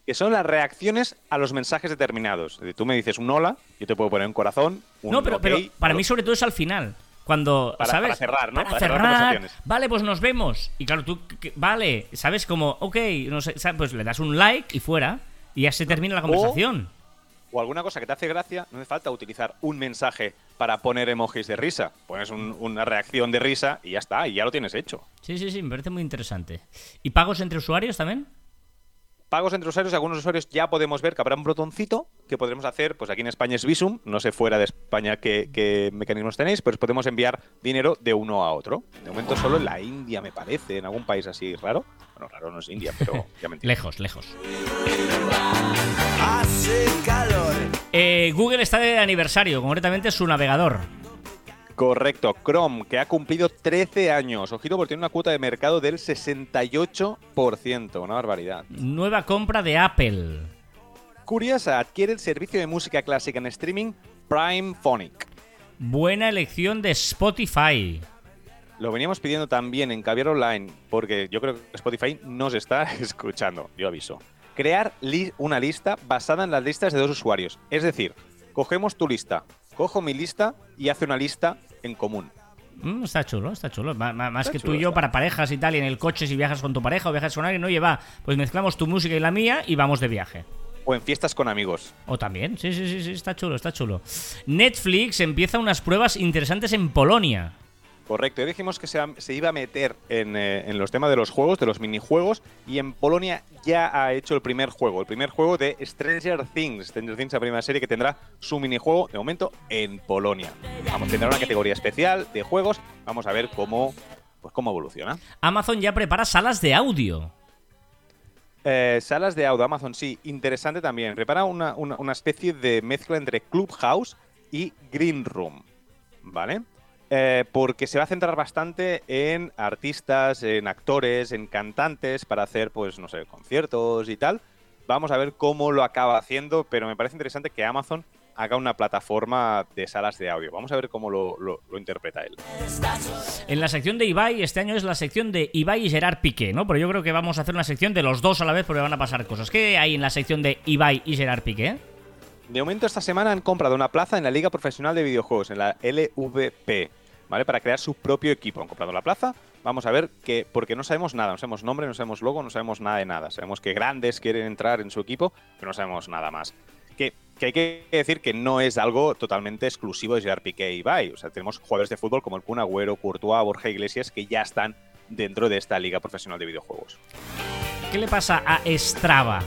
Que son las reacciones a los mensajes determinados. Tú me dices un hola, yo te puedo poner un corazón, un No, pero, pero para mí sobre todo es al final. Cuando, Para- ¿sabes? para cerrar, ¿no? Para, Para cerrar cerrar. conversaciones. Vale, pues nos vemos. Y claro, tú, que- vale, ¿sabes? Como, ok, no sé, pues le das un like y fuera. Y ya se termina la conversación. o alguna cosa que te hace gracia, no hace falta utilizar un mensaje para poner emojis de risa. Pones un- una reacción de risa y ya está, y ya lo tienes hecho. Sí, sí, sí, me parece muy interesante. ¿Y pagos entre usuarios también? Pagos entre usuarios, algunos usuarios ya podemos ver que habrá un botoncito que podremos hacer, pues aquí en España es Visum, no sé fuera de España qué, qué mecanismos tenéis, pues podemos enviar dinero de uno a otro. De momento solo en la India, me parece, en algún país así raro. Bueno, raro no es India, pero *laughs* ya me. Lejos, lejos. Hace calor. Eh, Google está de aniversario, concretamente su navegador. Correcto, Chrome, que ha cumplido 13 años. Ojito, porque tiene una cuota de mercado del 68%, una barbaridad. Nueva compra de Apple. Curiosa, adquiere el servicio de música clásica en streaming Prime Phonic. Buena elección de Spotify. Lo veníamos pidiendo también en Caviar Online, porque yo creo que Spotify nos está *laughs* escuchando, yo aviso. Crear li- una lista basada en las listas de dos usuarios. Es decir, cogemos tu lista, cojo mi lista y hace una lista en común. Mm, está chulo, está chulo. Más Está que tú y yo está. para parejas y tal, y en el coche si viajas con tu pareja o viajas con alguien, oye, va, pues mezclamos tu música y la mía y vamos de viaje. O en fiestas con amigos. O también, sí, sí, sí, sí, está chulo, está chulo. Netflix empieza unas pruebas interesantes en Polonia. Correcto, ya dijimos que se, se iba a meter en, eh, en los temas de los juegos, de los minijuegos, y en Polonia ya ha hecho el primer juego, el primer juego de Stranger Things. Stranger Things, la primera serie que tendrá su minijuego, de momento, en Polonia. Vamos, tendrá una categoría especial de juegos, vamos a ver cómo, pues, cómo evoluciona. Amazon ya prepara salas de audio. Eh, salas de audio, Amazon, sí, interesante también. Prepara una, una- una especie de mezcla entre Clubhouse y Green Room, ¿vale? Eh, porque se va a centrar bastante en artistas, en actores, en cantantes para hacer, pues, no sé, conciertos y tal. Vamos a ver cómo lo acaba haciendo, pero me parece interesante que Amazon haga una plataforma de salas de audio. Vamos a ver cómo lo, lo- lo interpreta él. En la sección de Ibai, este año es la sección de Ibai y Gerard Piqué, ¿no? Pero yo creo que vamos a hacer una sección de los dos a la vez porque van a pasar cosas. ¿Qué hay en la sección de Ibai y Gerard Piqué? De momento esta semana han comprado una plaza en la Liga Profesional de Videojuegos, en la LVP, ¿vale? Para crear su propio equipo. Han comprado la plaza. Vamos a ver que, porque no sabemos nada, no sabemos nombre, no sabemos logo, no sabemos nada de nada. Sabemos que grandes quieren entrar en su equipo, pero no sabemos nada más. Que, que hay que decir que no es algo totalmente exclusivo de Gerard Piqué y Ibai. O sea, tenemos jugadores de fútbol como el Kun Agüero, Courtois, Borja Iglesias que ya están dentro de esta Liga Profesional de Videojuegos. ¿Qué le pasa a Strava?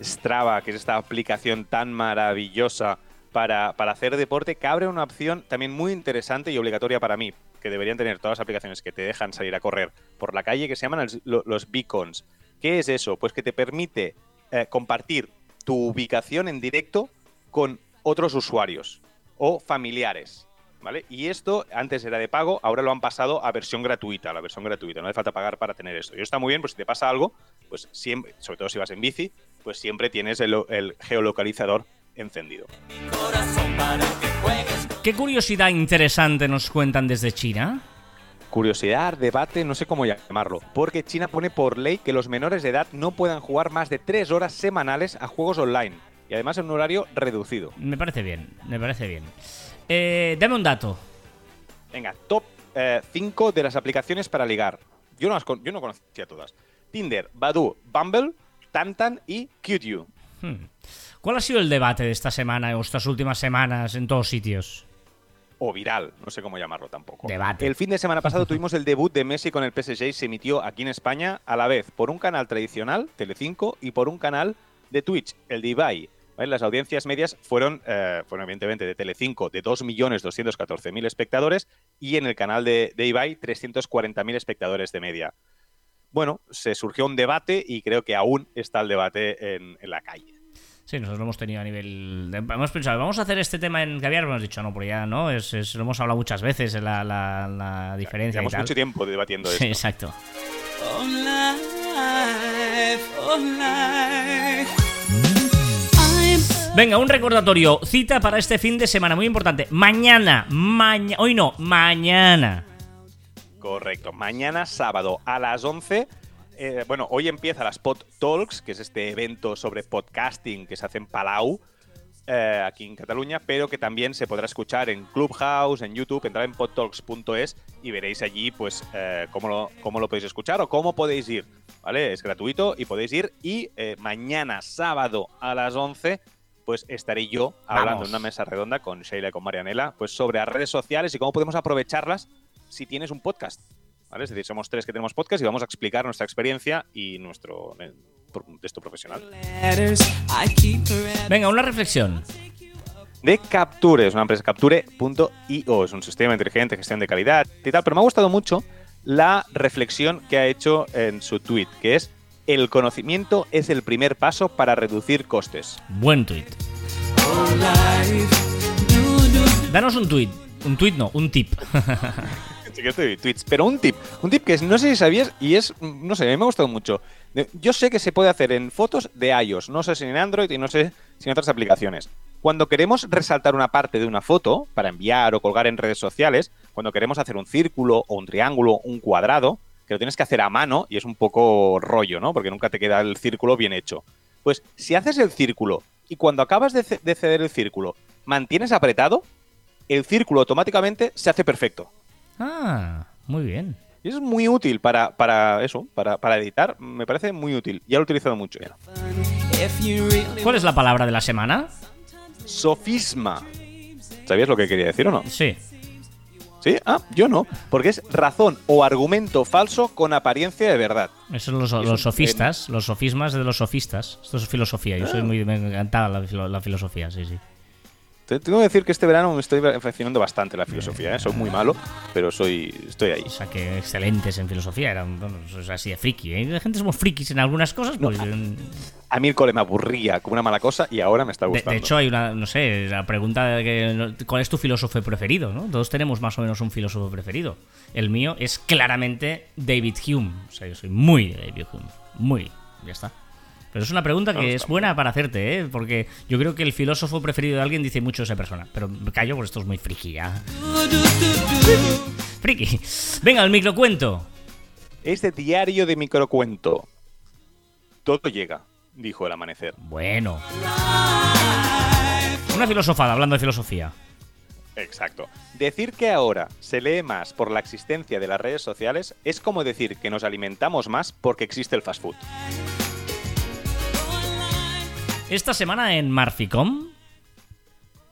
Strava, que es esta aplicación tan maravillosa para, para hacer deporte, que abre una opción también muy interesante y obligatoria para mí, que deberían tener todas las aplicaciones que te dejan salir a correr por la calle, que se llaman los beacons. ¿Qué es eso? Pues que te permite eh, compartir tu ubicación en directo con otros usuarios o familiares. ¿Vale? Y esto antes era de pago, ahora lo han pasado a versión gratuita, la versión gratuita. No hace falta pagar para tener esto. Y está muy bien, pues si te pasa algo, pues siempre, sobre todo si vas en bici, pues siempre tienes el, el geolocalizador encendido. ¿Qué curiosidad interesante nos cuentan desde China? Curiosidad, debate, no sé cómo llamarlo, porque China pone por ley que los menores de edad no puedan jugar más de tres horas semanales a juegos online y además en un horario reducido. Me parece bien, me parece bien. Eh, dame un dato. Venga, top 5 de las aplicaciones para ligar. Yo no, las con- yo no conocía todas. Tinder, Badoo, Bumble, Tantan y QTU. Hmm. ¿Cuál ha sido el debate de esta semana o estas últimas semanas en todos sitios? O viral, no sé cómo llamarlo tampoco. Debate. El fin de semana pasado *laughs* tuvimos el debut de Messi con el PSG y se emitió aquí en España a la vez por un canal tradicional, Telecinco, y por un canal de Twitch, el de Ibai. ¿Vale? Las audiencias medias fueron, eh, fueron evidentemente de Telecinco de 2.214.000 espectadores y en el canal de, de Ibai 340.000 espectadores de media. Bueno, se surgió un debate y creo que aún está el debate en, en la calle. Sí, nosotros lo hemos tenido a nivel. de- hemos pensado, vamos a hacer este tema en caviar, hemos dicho, no, porque ya no, es, es- lo hemos hablado muchas veces, la, la, la diferencia Llevamos mucho tiempo debatiendo Sí, esto. exacto. Venga, un recordatorio. Cita para este fin de semana, muy importante. Mañana, mañana. Hoy no, mañana. Correcto. Mañana sábado a las 11. eh, bueno, hoy empieza las Pod Talks, que es este evento sobre podcasting que se hace en Palau, eh, aquí en Cataluña, pero que también se podrá escuchar en Clubhouse, en YouTube, entrar en podtalks.es y veréis allí pues eh, cómo, lo, cómo lo podéis escuchar o cómo podéis ir. ¿Vale? Es gratuito y podéis ir. Y eh, mañana sábado a las 11 pues estaré yo hablando Vamos. en una mesa redonda con Sheila y con Marianela, pues sobre las redes sociales y cómo podemos aprovecharlas si tienes un podcast. ¿Vale? Es decir, somos tres que tenemos podcast y vamos a explicar nuestra experiencia y nuestro eh, texto profesional. Venga, una reflexión. De Capture, es una empresa Capture.io, es un sistema inteligente gestión de calidad y tal, pero me ha gustado mucho la reflexión que ha hecho en su tweet, que es el conocimiento es el primer paso para reducir costes. Buen tuit. Danos un tuit. Un tuit no, un tip. *laughs* Que tweets, pero un tip, un tip que no sé si sabías y es, no sé, a mí me ha gustado mucho. Yo sé que se puede hacer en fotos de iOS, no sé si en Android y no sé si en otras aplicaciones. Cuando queremos resaltar una parte de una foto para enviar o colgar en redes sociales, cuando queremos hacer un círculo o un triángulo, un cuadrado, que lo tienes que hacer a mano y es un poco rollo, ¿no? Porque nunca te queda el círculo bien hecho. Pues si haces el círculo y cuando acabas de ceder el círculo mantienes apretado, el círculo automáticamente se hace perfecto. Ah, muy bien. Y es muy útil para, para eso, para, para editar. Me parece muy útil. Ya lo he utilizado mucho ya. ¿Cuál es la palabra de la semana? Sofisma. ¿Sabías lo que quería decir o no? Sí. ¿Sí? Ah, yo no. Porque es razón o argumento falso con apariencia de verdad. Esos son los, Es los sofistas, los sofismas de los sofistas. Esto es filosofía. Yo soy muy. Me encanta la, filo- la filosofía, sí, sí. Te- Tengo que decir que este verano me estoy aficionando bastante a la filosofía. ¿eh? Soy muy malo, pero soy estoy ahí. O sea, que excelentes en filosofía. Eran así de friki. ¿eh? La gente somos frikis en algunas cosas. Pues, en- A mí el cole me aburría como una mala cosa y ahora me está de, gustando. de hecho, hay una, no sé, la pregunta de que, ¿cuál es tu filósofo preferido? ¿no? Todos tenemos más o menos un filósofo preferido. El mío es claramente David Hume. O sea, yo soy muy de David Hume. Muy. Ya está. Pero es una pregunta que Claro, es buena para hacerte, ¿eh? Porque yo creo que el filósofo preferido de alguien dice mucho de esa persona. Pero me callo porque esto es muy friki ya. Friki. Venga, el microcuento. Este diario de microcuento. Todo llega, dijo el amanecer. Bueno. Una filosofada, hablando de filosofía. Exacto. Decir que ahora se lee más por la existencia de las redes sociales es como decir que nos alimentamos más porque existe el fast food. Esta semana en Marficom.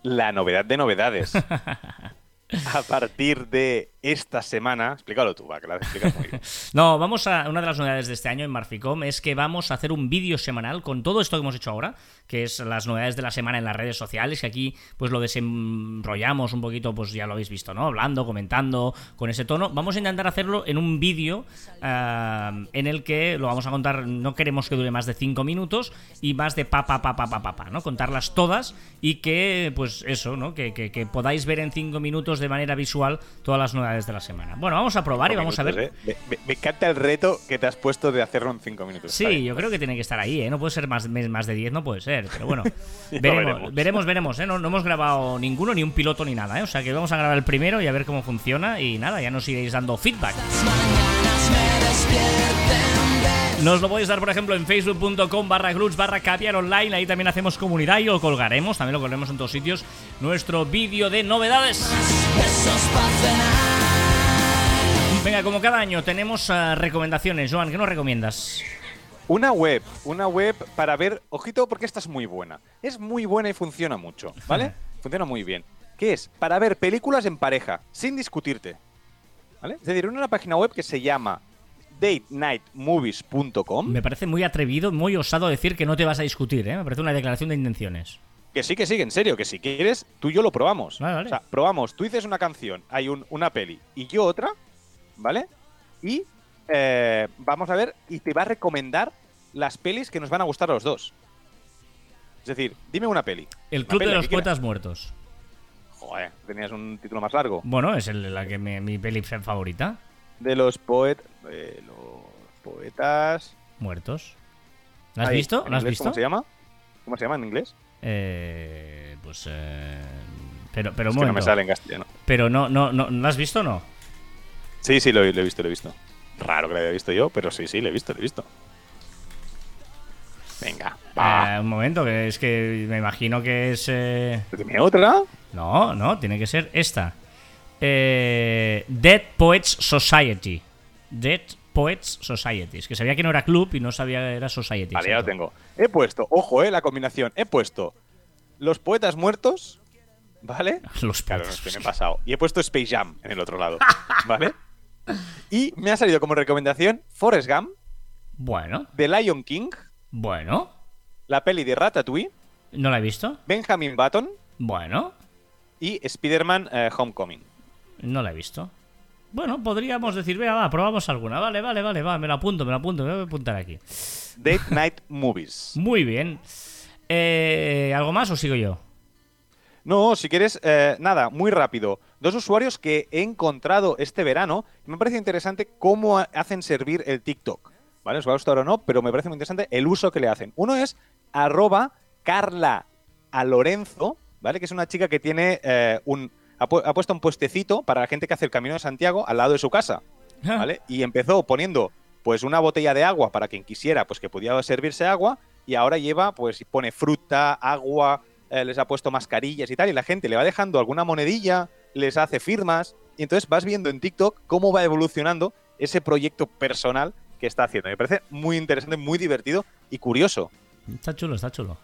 La novedad de novedades. *laughs* A partir de esta semana. Explícalo tú, va, que la muy *laughs* bien. No, vamos a. Una de las novedades de este año en Marficom es que vamos a hacer un vídeo semanal con todo esto que hemos hecho ahora, que es las novedades de la semana en las redes sociales, que aquí pues lo desenrollamos un poquito, pues ya lo habéis visto, ¿no? Hablando, comentando, con ese tono. Vamos a intentar hacerlo en un vídeo ah, en el que lo vamos a contar, no queremos que dure más de 5 minutos y más de pa, pa, pa, pa, pa, pa, pa, ¿no? Contarlas todas y que, pues eso, ¿no? Que podáis ver en 5 minutos de manera visual todas las novedades de la semana. Bueno, vamos a probar y vamos a ver. ¿eh? Me, encanta el reto que te has puesto de hacerlo en cinco minutos. Está Sí, yo creo que tiene que estar ahí, ¿eh? No puede ser más, más de 10, no puede ser. Pero bueno, *laughs* veremos, veremos. veremos, veremos, ¿eh? No, no hemos grabado ninguno, ni un piloto, ni nada, ¿eh? O sea que vamos a grabar el primero y a ver cómo funciona. Y nada, ya nos iréis dando feedback. Nos lo podéis dar, por ejemplo, en facebook.com barra groups barra caviar online. Ahí también hacemos comunidad y lo colgaremos. También lo colgaremos en todos sitios. Nuestro vídeo de novedades. Venga, como cada año tenemos eh, recomendaciones. Joan, ¿qué nos recomiendas? Una web, una web para ver, ojito, porque esta es muy buena. Es muy buena y funciona mucho, ¿vale? funciona muy bien. ¿Qué es? Para ver películas en pareja, sin discutirte. ¿Vale? Es decir, una página web que se llama datenightmovies.com. Me parece muy atrevido, muy osado decir que no te vas a discutir, ¿eh? Me parece una declaración de intenciones. Que sí, que sí, que en serio, que si quieres, tú y yo lo probamos. Vale, vale. O sea, probamos, tú dices una canción, hay un- una peli, y yo otra, ¿vale? Y eh, vamos a ver, y te va a recomendar las pelis que nos van a gustar a los dos. Es decir, dime una peli. El Club de los. Poetas Muertos. Joder, tenías un título más largo. Bueno, es el- la que me- mi peli favorita. De los poet, de los poetas. Muertos. ¿La has Ahí, visto? en ¿La has visto? ¿Cómo se llama? ¿Cómo se llama en inglés? Eh, pues eh, pero pero un es que no me sale en castellano. Pero no no no ¿la has visto o no? Sí, sí, lo, he- lo he visto, lo he visto. Raro que lo haya visto yo, pero sí, sí, lo he visto, lo he visto. Venga, va. Eh, un momento, que es que me imagino que es eh, otra. No, no, tiene que ser esta. Eh, Dead Poets Society. Dead Poets Society. Es que sabía que no era club y no sabía que era Society. Vale, ya lo tengo. He puesto, ojo, eh, la combinación. He puesto los poetas muertos, ¿vale? *laughs* Los Claro, poetas. no, es que me he pasado. Y he puesto Space Jam en el otro lado, *laughs* ¿vale? Y me ha salido como recomendación Forrest Gump, Bueno, The Lion King, bueno. la peli de Ratatouille, ¿No la he visto? Benjamin Button Bueno, y Spider-Man eh, Homecoming. no la he visto. Bueno, podríamos decir, venga, va, probamos alguna. Vale, vale, vale, va, me la apunto, me la apunto, me voy a apuntar aquí. Date Night Movies. Muy bien. Eh, ¿Algo más o sigo yo? No, si quieres, eh, nada, muy rápido. Dos usuarios que he encontrado este verano. Me parece interesante cómo ha- hacen servir el TikTok. ¿Vale? Os va a gustar o no, pero me parece muy interesante el uso que le hacen. Uno es arroba Carla a Lorenzo, ¿vale? Que es una chica que tiene eh, un. Ha, pu- ha puesto un puestecito para la gente que hace el camino de Santiago al lado de su casa. *laughs* ¿vale? Y empezó poniendo pues una botella de agua para quien quisiera, pues que pudiera servirse agua, y ahora lleva, pues pone fruta, agua, eh, les ha puesto mascarillas y tal, y la gente le va dejando alguna monedilla, les hace firmas, y entonces vas viendo en TikTok cómo va evolucionando ese proyecto personal que está haciendo. Me parece muy interesante, muy divertido y curioso. Está chulo, está chulo.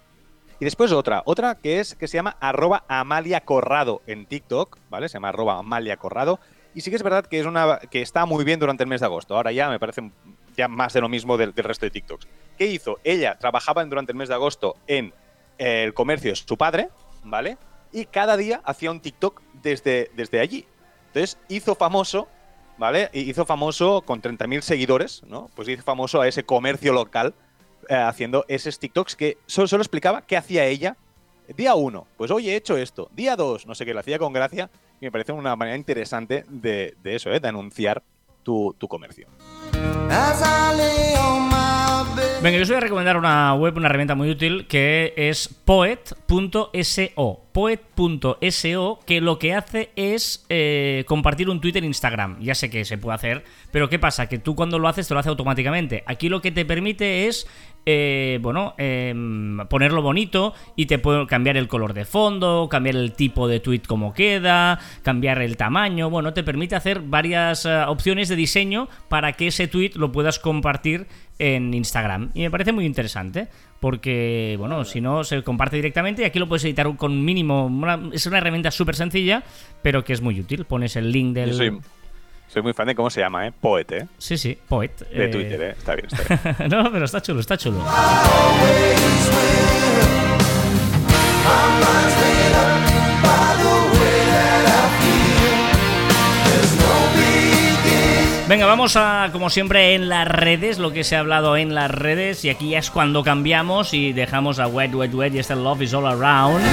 Y después otra, otra que es que se llama arroba Amalia Corrado en TikTok, ¿vale? Se llama arroba Amalia Corrado. Y sí que es verdad que es una que está muy bien durante el mes de agosto. Ahora ya me parece ya más de lo mismo del, del resto de TikToks. ¿Qué hizo? Ella trabajaba durante el mes de agosto en el comercio de su padre, ¿vale? Y cada día hacía un TikTok desde, desde allí. Entonces hizo famoso, ¿vale? Hizo famoso con 30.000 seguidores, ¿no? Pues hizo famoso a ese comercio local eh, haciendo esos TikToks que solo, solo explicaba qué hacía ella. Día uno, pues hoy he hecho esto. Día dos, no sé qué, lo hacía con gracia. Y me parece una manera interesante de, de eso, ¿eh? de anunciar tu, tu comercio. Venga, yo os voy a recomendar una web, una herramienta muy útil que es poet.so. Poet.so, que lo que hace es eh, compartir un tweet en Instagram. Ya sé que se puede hacer, pero ¿qué pasa? Que tú cuando lo haces te lo hace automáticamente. Aquí lo que te permite es, eh, bueno, em, ponerlo bonito y te puede cambiar el color de fondo, cambiar el tipo de tweet como queda, cambiar el tamaño. Bueno, te permite hacer varias eh, opciones de diseño para que ese tweet lo puedas compartir en Instagram. Y me parece muy interesante, porque, bueno, si no, se comparte directamente y aquí lo puedes editar con mínimo. una- es una herramienta súper sencilla, pero que es muy útil. Pones el link del. Yo soy, Soy muy fan de cómo se llama, ¿eh? Poet, ¿eh? Sí, sí, Poet. De eh, Twitter, ¿eh? Está bien, está bien. *laughs* no, pero está chulo, está chulo. Venga, vamos a, como siempre, en las redes, lo que se ha hablado en las redes, y aquí ya es cuando cambiamos y dejamos a Wet, Wet, Wet y este Love is All Around.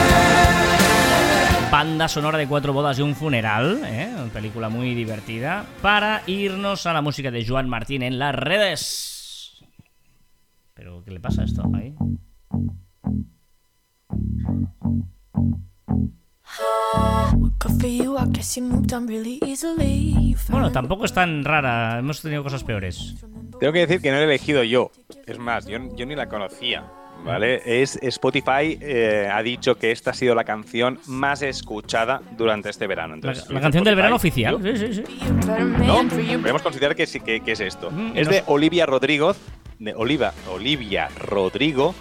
Banda sonora de cuatro bodas y un funeral, ¿eh? una película muy divertida, para irnos a la música de Joan Martín en las redes. ¿Pero qué le pasa a esto ahí? Bueno, tampoco es tan rara, hemos tenido cosas peores. Tengo que decir que no lo he elegido yo. Es más, yo, yo ni la conocía. ¿Vale? Es Spotify eh, ha dicho que esta ha sido la canción más escuchada durante este verano. La, Entonces, la canción del verano oficial. Sí, sí, sí. No, you. podemos considerar que sí que, que es esto. Mm, es no de. Olivia Rodrigo, de Oliva, Olivia Rodrigo,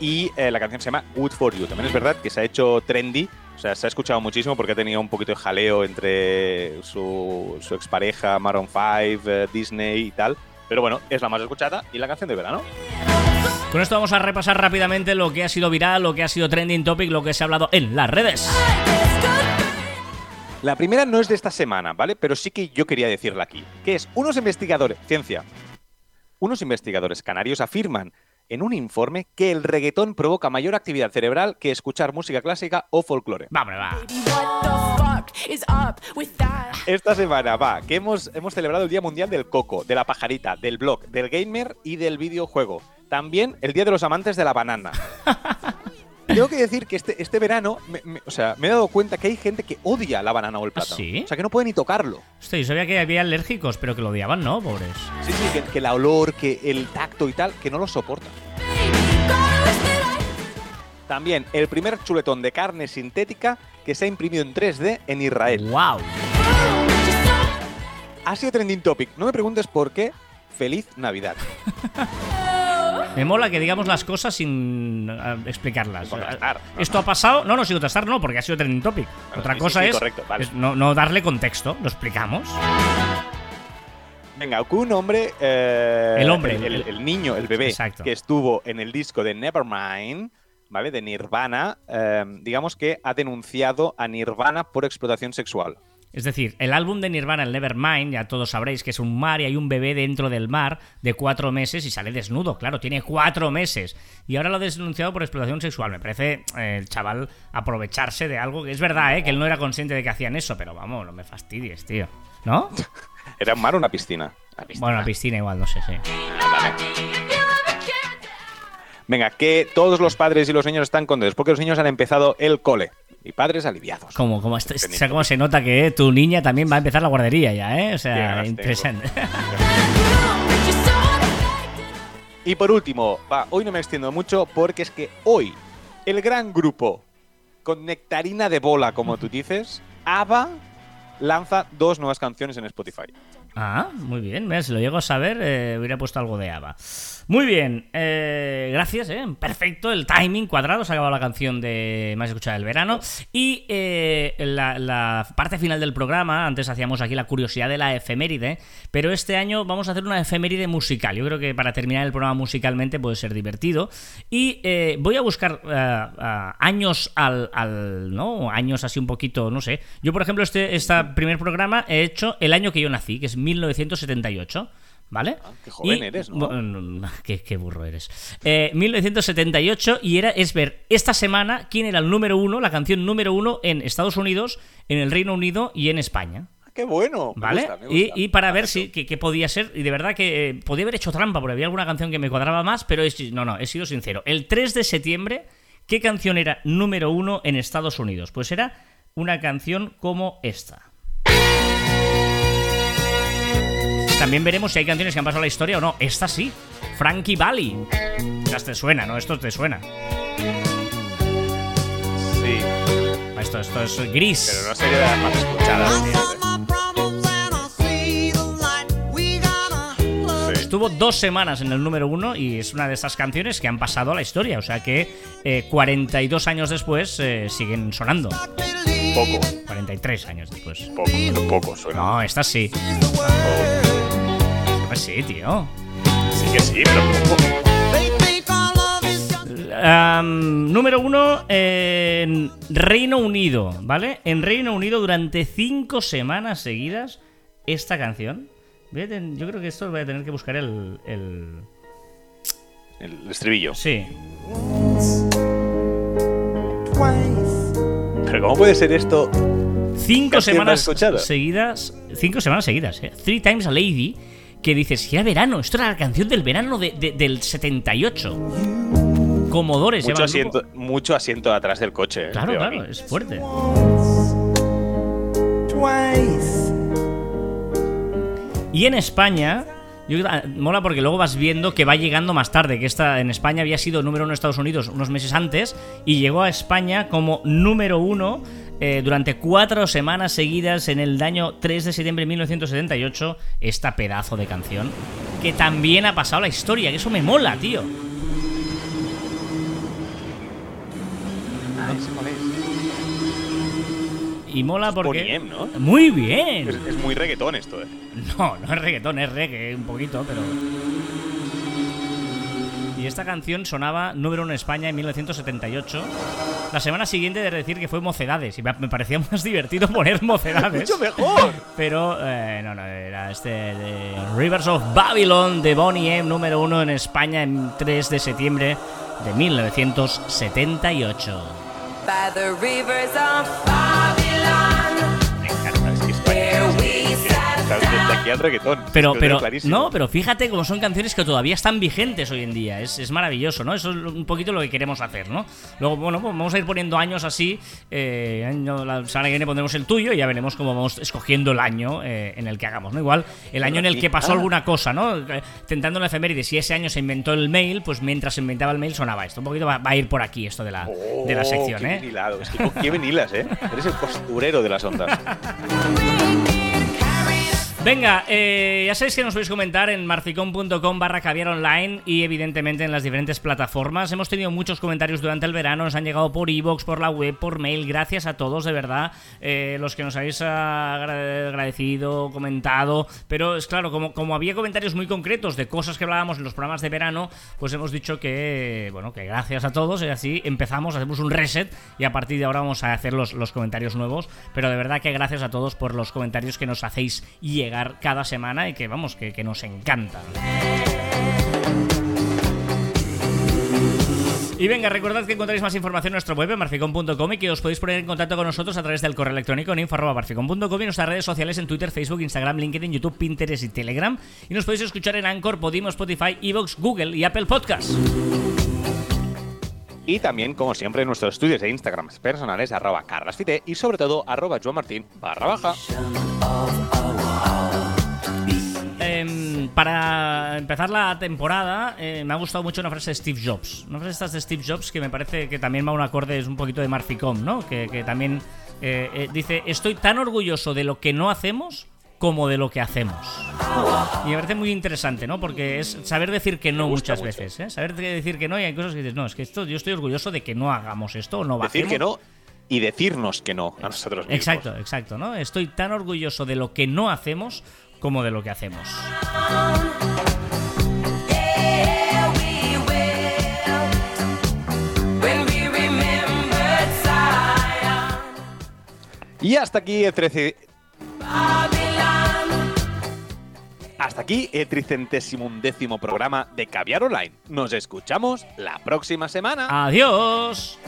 y eh, la canción se llama Good for You. También es verdad que se ha hecho trendy, o sea, se ha escuchado muchísimo porque ha tenido un poquito de jaleo entre su, su expareja Maroon 5, eh, Disney y tal. Pero bueno, es la más escuchada y la canción de verano. Con esto vamos a repasar rápidamente lo que ha sido viral, lo que ha sido trending topic, lo que se ha hablado en las redes. La primera no es de esta semana, ¿vale? Pero sí que yo quería decirla aquí, que es unos investigadores, ciencia, unos investigadores canarios afirman en un informe que el reggaetón provoca mayor actividad cerebral que escuchar música clásica o folclore. Vamos, va. Esta semana va, que hemos, hemos celebrado el Día Mundial del Coco, de la pajarita, del blog, del gamer y del videojuego. También el Día de los Amantes de la Banana. *laughs* Tengo que decir que este, este verano, me- me- o sea, me he dado cuenta que hay gente que odia la banana o el plátano. sí? O sea, que no puede ni tocarlo. Hostia, yo sabía que había alérgicos, pero que lo odiaban, ¿no? Pobres. Sí, sí, que, que el olor, que el tacto y tal, que no lo soportan. También el primer chuletón de carne sintética que se ha imprimido en 3D en Israel. ¡Wow! Ha sido trending topic. No me preguntes por qué. Feliz Navidad. *laughs* Me mola que digamos las cosas sin eh, explicarlas. Contrastar. Esto ha pasado. No, no, sin contrastar, no, porque ha sido trending topic. Bueno, Otra sí, cosa sí, sí, es, correcto, vale. es no, no darle contexto. Lo explicamos. Venga, un hombre. eh, El hombre, El, el- el- el niño, el bebé, Exacto. que estuvo en el disco de Nevermind, ¿vale? De Nirvana, eh, digamos que ha denunciado a Nirvana por explotación sexual. Es decir, el álbum de Nirvana, el Nevermind, ya todos sabréis que es un mar y hay un bebé dentro del mar de cuatro meses y sale desnudo, claro, tiene cuatro meses. Y ahora lo ha denunciado por explotación sexual. Me parece eh, el chaval aprovecharse de algo que es verdad, ¿eh? que él no era consciente de que hacían eso, pero vamos, no me fastidies, tío. ¿No? *laughs* ¿Era un mar o una piscina? La piscina. Bueno, la piscina igual, no sé, sí. Venga, que todos los padres y los niños están contentos porque los niños han empezado el cole. Y padres aliviados. Como, como, este- o sea, como se nota que eh, tu niña también va a empezar la guardería ya, ¿eh? O sea, interesante. Y por último, va, hoy no me extiendo mucho porque es que hoy el gran grupo con nectarina de bola, como tú dices, ABBA lanza dos nuevas canciones en Spotify. Ah, muy bien. Mira, si lo llego a saber, eh, hubiera puesto algo de ABBA. Muy bien. eh, gracias, eh. Perfecto. El timing cuadrado. Se ha acabado la canción de más escuchada del verano. Y eh, la, la parte final del programa, antes hacíamos aquí la curiosidad de la efeméride, pero este año vamos a hacer una efeméride musical. Yo creo que para terminar el programa musicalmente puede ser divertido. Y eh, voy a buscar eh, ah, años al, al, ¿no? Años así un poquito, no sé. Yo, por ejemplo, este, este primer programa he hecho el año que yo nací, que es 1978. ¿Vale? Ah, qué joven Y- eres, ¿no? *laughs* qué, qué burro eres. Eh, 1978 y era es ver esta semana quién era el número uno, la canción número uno en Estados Unidos, en el Reino Unido y en España. Ah, ¡Qué bueno! Me ¿Vale? gusta, me y, gusta. y para ver si qué, qué podía ser, y de verdad que eh, podía haber hecho trampa, porque había alguna canción que me cuadraba más, pero es- no, no, he sido sincero. El 3 de septiembre, ¿qué canción era número uno en Estados Unidos? Pues era una canción como esta. También veremos si hay canciones que han pasado a la historia o no. Esta sí. Frankie Valli. Esta te suena, ¿no? Esto te suena. Sí, Esto, esto es gris. pero no sería de las más escuchadas. Sí. Estuvo dos semanas en el número uno y es una de esas canciones que han pasado a la historia. O sea que eh, 42 años después eh, siguen sonando. Poco, 43 años después. poco, pero poco suena. No, esta sí. Oh, Esta sí, tío. sí que sí, pero número uno en Reino Unido, ¿vale? En Reino Unido durante cinco semanas seguidas esta canción. Ten- yo creo que esto voy a tener que buscar el, el... El estribillo. Sí. Pero ¿cómo puede ser esto? Cinco ¿Canción semanas escuchado? seguidas. Cinco semanas seguidas, ¿eh? Three Times a Lady. Que dices, era verano, esto era la canción del verano de- de- del 78. Comodores, se Mucho asiento, mucho asiento atrás del coche. eh, Claro, claro, es fuerte. Y en España, yo, ah, mola porque luego vas viendo que va llegando más tarde, que esta en España había sido número uno en Estados Unidos unos meses antes y llegó a España como número uno eh, durante cuatro semanas seguidas en el año 3 de septiembre de 1978, esta pedazo de canción, que también ha pasado la historia, que eso me mola, tío. Ah, ese cuál es. Y mola porque... M, ¿no? Muy bien. Es, es muy reggaetón esto, eh. No, no es reggaetón, es reggae un poquito, pero. Y esta canción sonaba número uno en España en 1978. La semana siguiente de decir que fue Mocedades. Y me parecía *laughs* más divertido poner Mocedades. ¡Mucho mejor! *laughs* Pero eh, no, no, era este de Rivers of Babylon de Bonnie M, número uno en España en 3 de septiembre de 1978. by the rivers of Babylon, desde aquí al reggaetón. Pero, pero, no, pero fíjate cómo son canciones que todavía están vigentes hoy en día. Es, es maravilloso, ¿no? Eso es un poquito lo que queremos hacer, ¿no? Luego, bueno, pues vamos a ir poniendo años así. eh, año- la semana que viene pondremos el tuyo y ya veremos cómo vamos escogiendo el año eh, en el que hagamos, ¿no? Igual, el año en el que pasó Ah. alguna cosa, ¿no? Eh, Tentando la efeméride, si ese año se inventó el mail, pues mientras se inventaba el mail sonaba esto. Un poquito va, va a ir por aquí esto de la, de la Oh, sección, qué ¿eh? bien hilado. Es que qué bien hilas, ¿eh? Eres el costurero de las ondas. *laughs* Venga, eh, ya sabéis que nos podéis comentar en marficom.com barra caviar online y evidentemente en las diferentes plataformas. Hemos tenido muchos comentarios durante el verano, nos han llegado por iVoox, por la web, por mail. Gracias a todos, de verdad, eh, los que nos habéis agra- agradecido, comentado. Pero es claro, como, como había comentarios muy concretos de cosas que hablábamos en los programas de verano, pues hemos dicho que, bueno, que gracias a todos y así empezamos, hacemos un reset y a partir de ahora vamos a hacer los, los comentarios nuevos. Pero de verdad que gracias a todos por los comentarios que nos hacéis llegar cada semana y que vamos, que, nos encantan. Y venga, recordad que encontráis más información en nuestro web en marficom.com y que os podéis poner en contacto con nosotros a través del correo electrónico en info.marficom.com y nuestras redes sociales en Twitter, Facebook, Instagram, LinkedIn, YouTube, Pinterest y Telegram. Y nos podéis escuchar en Anchor, Podimo, Spotify, Evox, Google y Apple Podcasts. Y también, como siempre, en nuestros estudios de Instagram personales, arroba carlasfite y sobre todo arroba joamartin barra baja. Em, para empezar la temporada, eh, me ha gustado mucho una frase de Steve Jobs. Una frase estas de Steve Jobs que me parece que también va un acorde, es un poquito de Marficom, ¿no? Que, que también eh, eh, dice: Estoy tan orgulloso de lo que no hacemos como de lo que hacemos. Y me parece muy interesante, ¿no? Porque es saber decir que no muchas mucho. veces, ¿eh? Saber decir que no y hay cosas que dices, no, es que esto yo estoy orgulloso de que no hagamos esto o no Decir bajemos". que no y decirnos que no a nosotros mismos. Exacto, exacto, ¿no? Estoy tan orgulloso de lo que no hacemos como de lo que hacemos. Y hasta aquí el 13... Hasta aquí el tricentésimo undécimo programa de Caviar Online. Nos escuchamos la próxima semana. Adiós.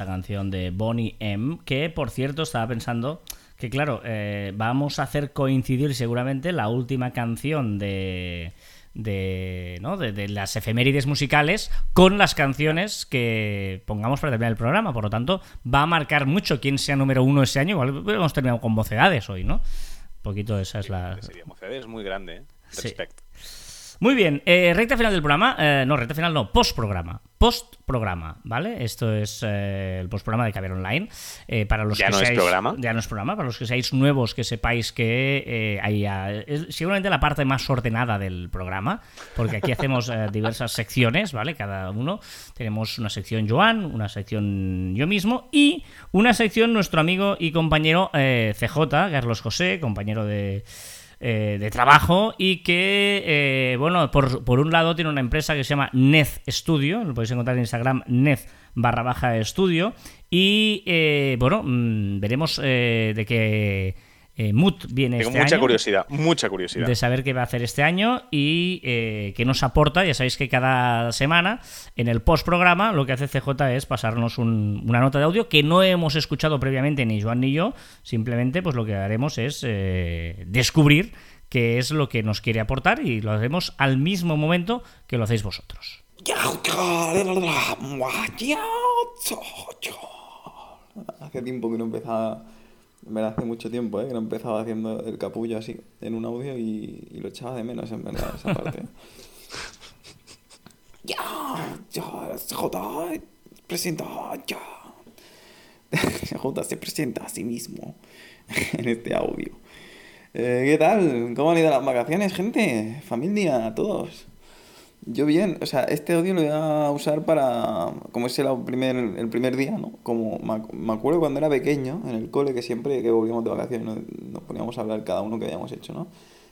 Esta canción de Bonnie M, que por cierto estaba pensando que claro, eh, vamos a hacer coincidir seguramente la última canción de de, ¿no? de, de las efemérides musicales con las canciones que pongamos para terminar el programa. Por lo tanto, va a marcar mucho quién sea número uno ese año. Igual hemos terminado con mocedades hoy, ¿no? Un poquito esa es la... Sería Mocedades es muy grande, ¿eh? Sí. Muy bien, eh, recta final del programa, eh, no, recta final no, post-programa, post-programa, ¿vale? Esto es eh, el post-programa de Caber Online. Eh, para los Ya que no es programa. Ya no es programa, para los que seáis nuevos, que sepáis que eh, hay, ah, es seguramente la parte más ordenada del programa, porque aquí hacemos *laughs* diversas secciones, ¿vale? Cada uno. Tenemos una sección Joan, una sección yo mismo y una sección nuestro amigo y compañero CJ, Carlos José, compañero de eh, de trabajo y que, eh, bueno, por, por un lado tiene una empresa que se llama Nez Studio, lo podéis encontrar en Instagram, Nez barra baja estudio, y, eh, bueno, mm, veremos de qué eh, mood viene Tengo este mucha año curiosidad, mucha curiosidad. de saber qué va a hacer este año y eh, qué nos aporta. Ya sabéis que cada semana en el post-programa lo que hace CJ es pasarnos un- una nota de audio que no hemos escuchado previamente ni Joan ni yo. Simplemente pues lo que haremos es eh, descubrir qué es lo que nos quiere aportar y lo haremos al mismo momento que lo hacéis vosotros. Hace tiempo que no empezaba, verdad hace mucho tiempo, ¿eh? que no empezaba haciendo el capullo así en un audio y, y lo echaba de menos en verdad esa parte. *laughs* ya, ya, J presenta, ya. *laughs* J se presenta a sí mismo *laughs* en este audio. Eh, ¿Qué tal? ¿Cómo han ido las vacaciones, gente? Familia, todos. Yo bien, o sea, este audio lo voy a usar para, como es el primer, el primer día, ¿no? Como me, me acuerdo cuando era pequeño, en el cole, que siempre que volvíamos de vacaciones nos, nos poníamos a hablar cada uno que habíamos hecho, ¿no?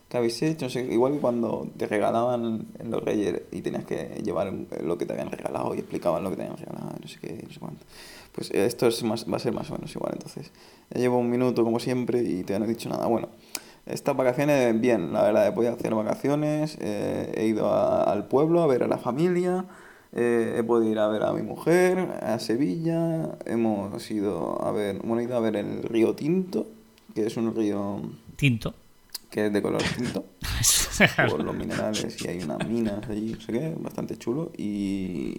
¿Qué habéis hecho? No sé, igual que cuando te regalaban en los Reyes y tenías que llevar lo que te habían regalado y explicaban lo que te habían regalado, no sé qué, no sé cuánto. Pues esto es más, va a ser más o menos igual, entonces. Ya llevo un minuto como siempre y todavía no dicho nada. Bueno, estas vacaciones, bien, la verdad, he podido hacer vacaciones, eh, he ido a- al pueblo a ver a la familia, eh, he podido ir a ver a mi mujer, a Sevilla, hemos ido a ver, bueno, he ido a ver el río Tinto, que es un río Tinto. que es de color tinto, *laughs* por los minerales y hay unas minas allí, no sé qué, bastante chulo, y,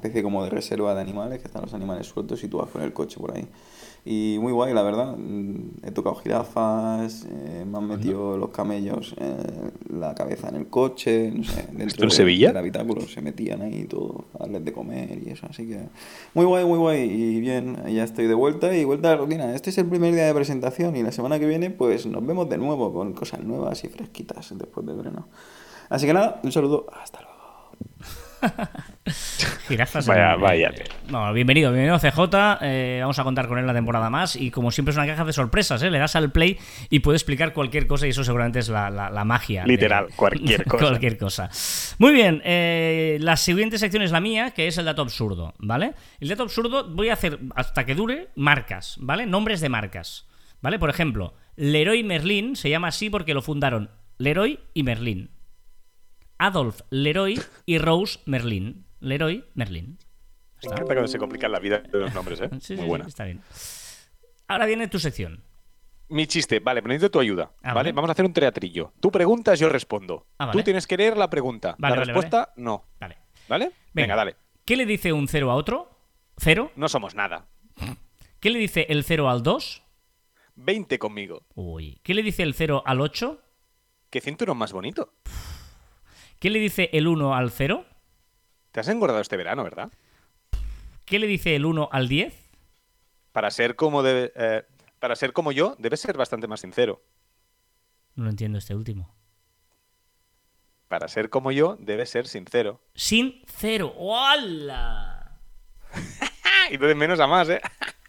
especie como de reserva de animales, que están los animales sueltos y tú vas con el coche por ahí. Y muy guay, la verdad. Mm, He tocado jirafas, eh, me han metido los camellos eh, la cabeza en el coche, no sé, dentro en de- Sevilla? del habitáculo se metían ahí y todo, darles de comer y eso, así que muy guay, muy guay. Y bien, ya estoy de vuelta y vuelta a la rutina. Este es el primer día de presentación y la semana que viene pues nos vemos de nuevo con cosas nuevas y fresquitas después del verano. Así que nada, un saludo, hasta luego. *laughs* Jirafas. Vaya- en- vaya. eh, No, bienvenido, bienvenido CJ. eh, vamos a contar con él la temporada más. Y como siempre es una caja de sorpresas, ¿eh? Le das al play y puede explicar cualquier cosa y eso seguramente es la, la- la magia. de- Literal, cualquier *laughs* cosa. cualquier cosa. Muy bien, eh, la siguiente sección es la mía, que es el dato absurdo, ¿vale? El dato absurdo voy a hacer, hasta que dure, marcas, ¿vale? Nombres de marcas, ¿vale? Por ejemplo, Leroy Merlin se llama así porque lo fundaron Leroy y Merlin. Adolf Leroy y Rose Merlin. Leroy Merlin. Me encanta cuando se complican la vida de los nombres, ¿eh? Sí, Muy sí, buena. sí, está bien. Ahora viene tu sección. Mi chiste, vale, pero necesito tu ayuda. Ah, ¿vale? vale. Vamos a hacer un teatrillo. Tú preguntas, yo respondo. Ah, vale. Tú tienes que leer la pregunta. Vale, la respuesta, no. Vale. ¿Vale? Venga, dale. ¿Qué le dice un 0 a otro? ¿Cero? No somos nada. ¿Qué le dice el 0 al 2? 20 conmigo. Uy. ¿Qué le dice el 0 al 8? ¿Qué cinturón más bonito? ¿Qué le dice el 1 al 0? Te has engordado este verano, ¿verdad? ¿Qué le dice el 1 al 10? Para ser como eh, para ser como yo, debes ser bastante más sincero. No lo entiendo este último. Para ser como yo, debes ser sincero. Sin 0. ¡Hola! *laughs* Y de menos a más, ¿eh? *laughs*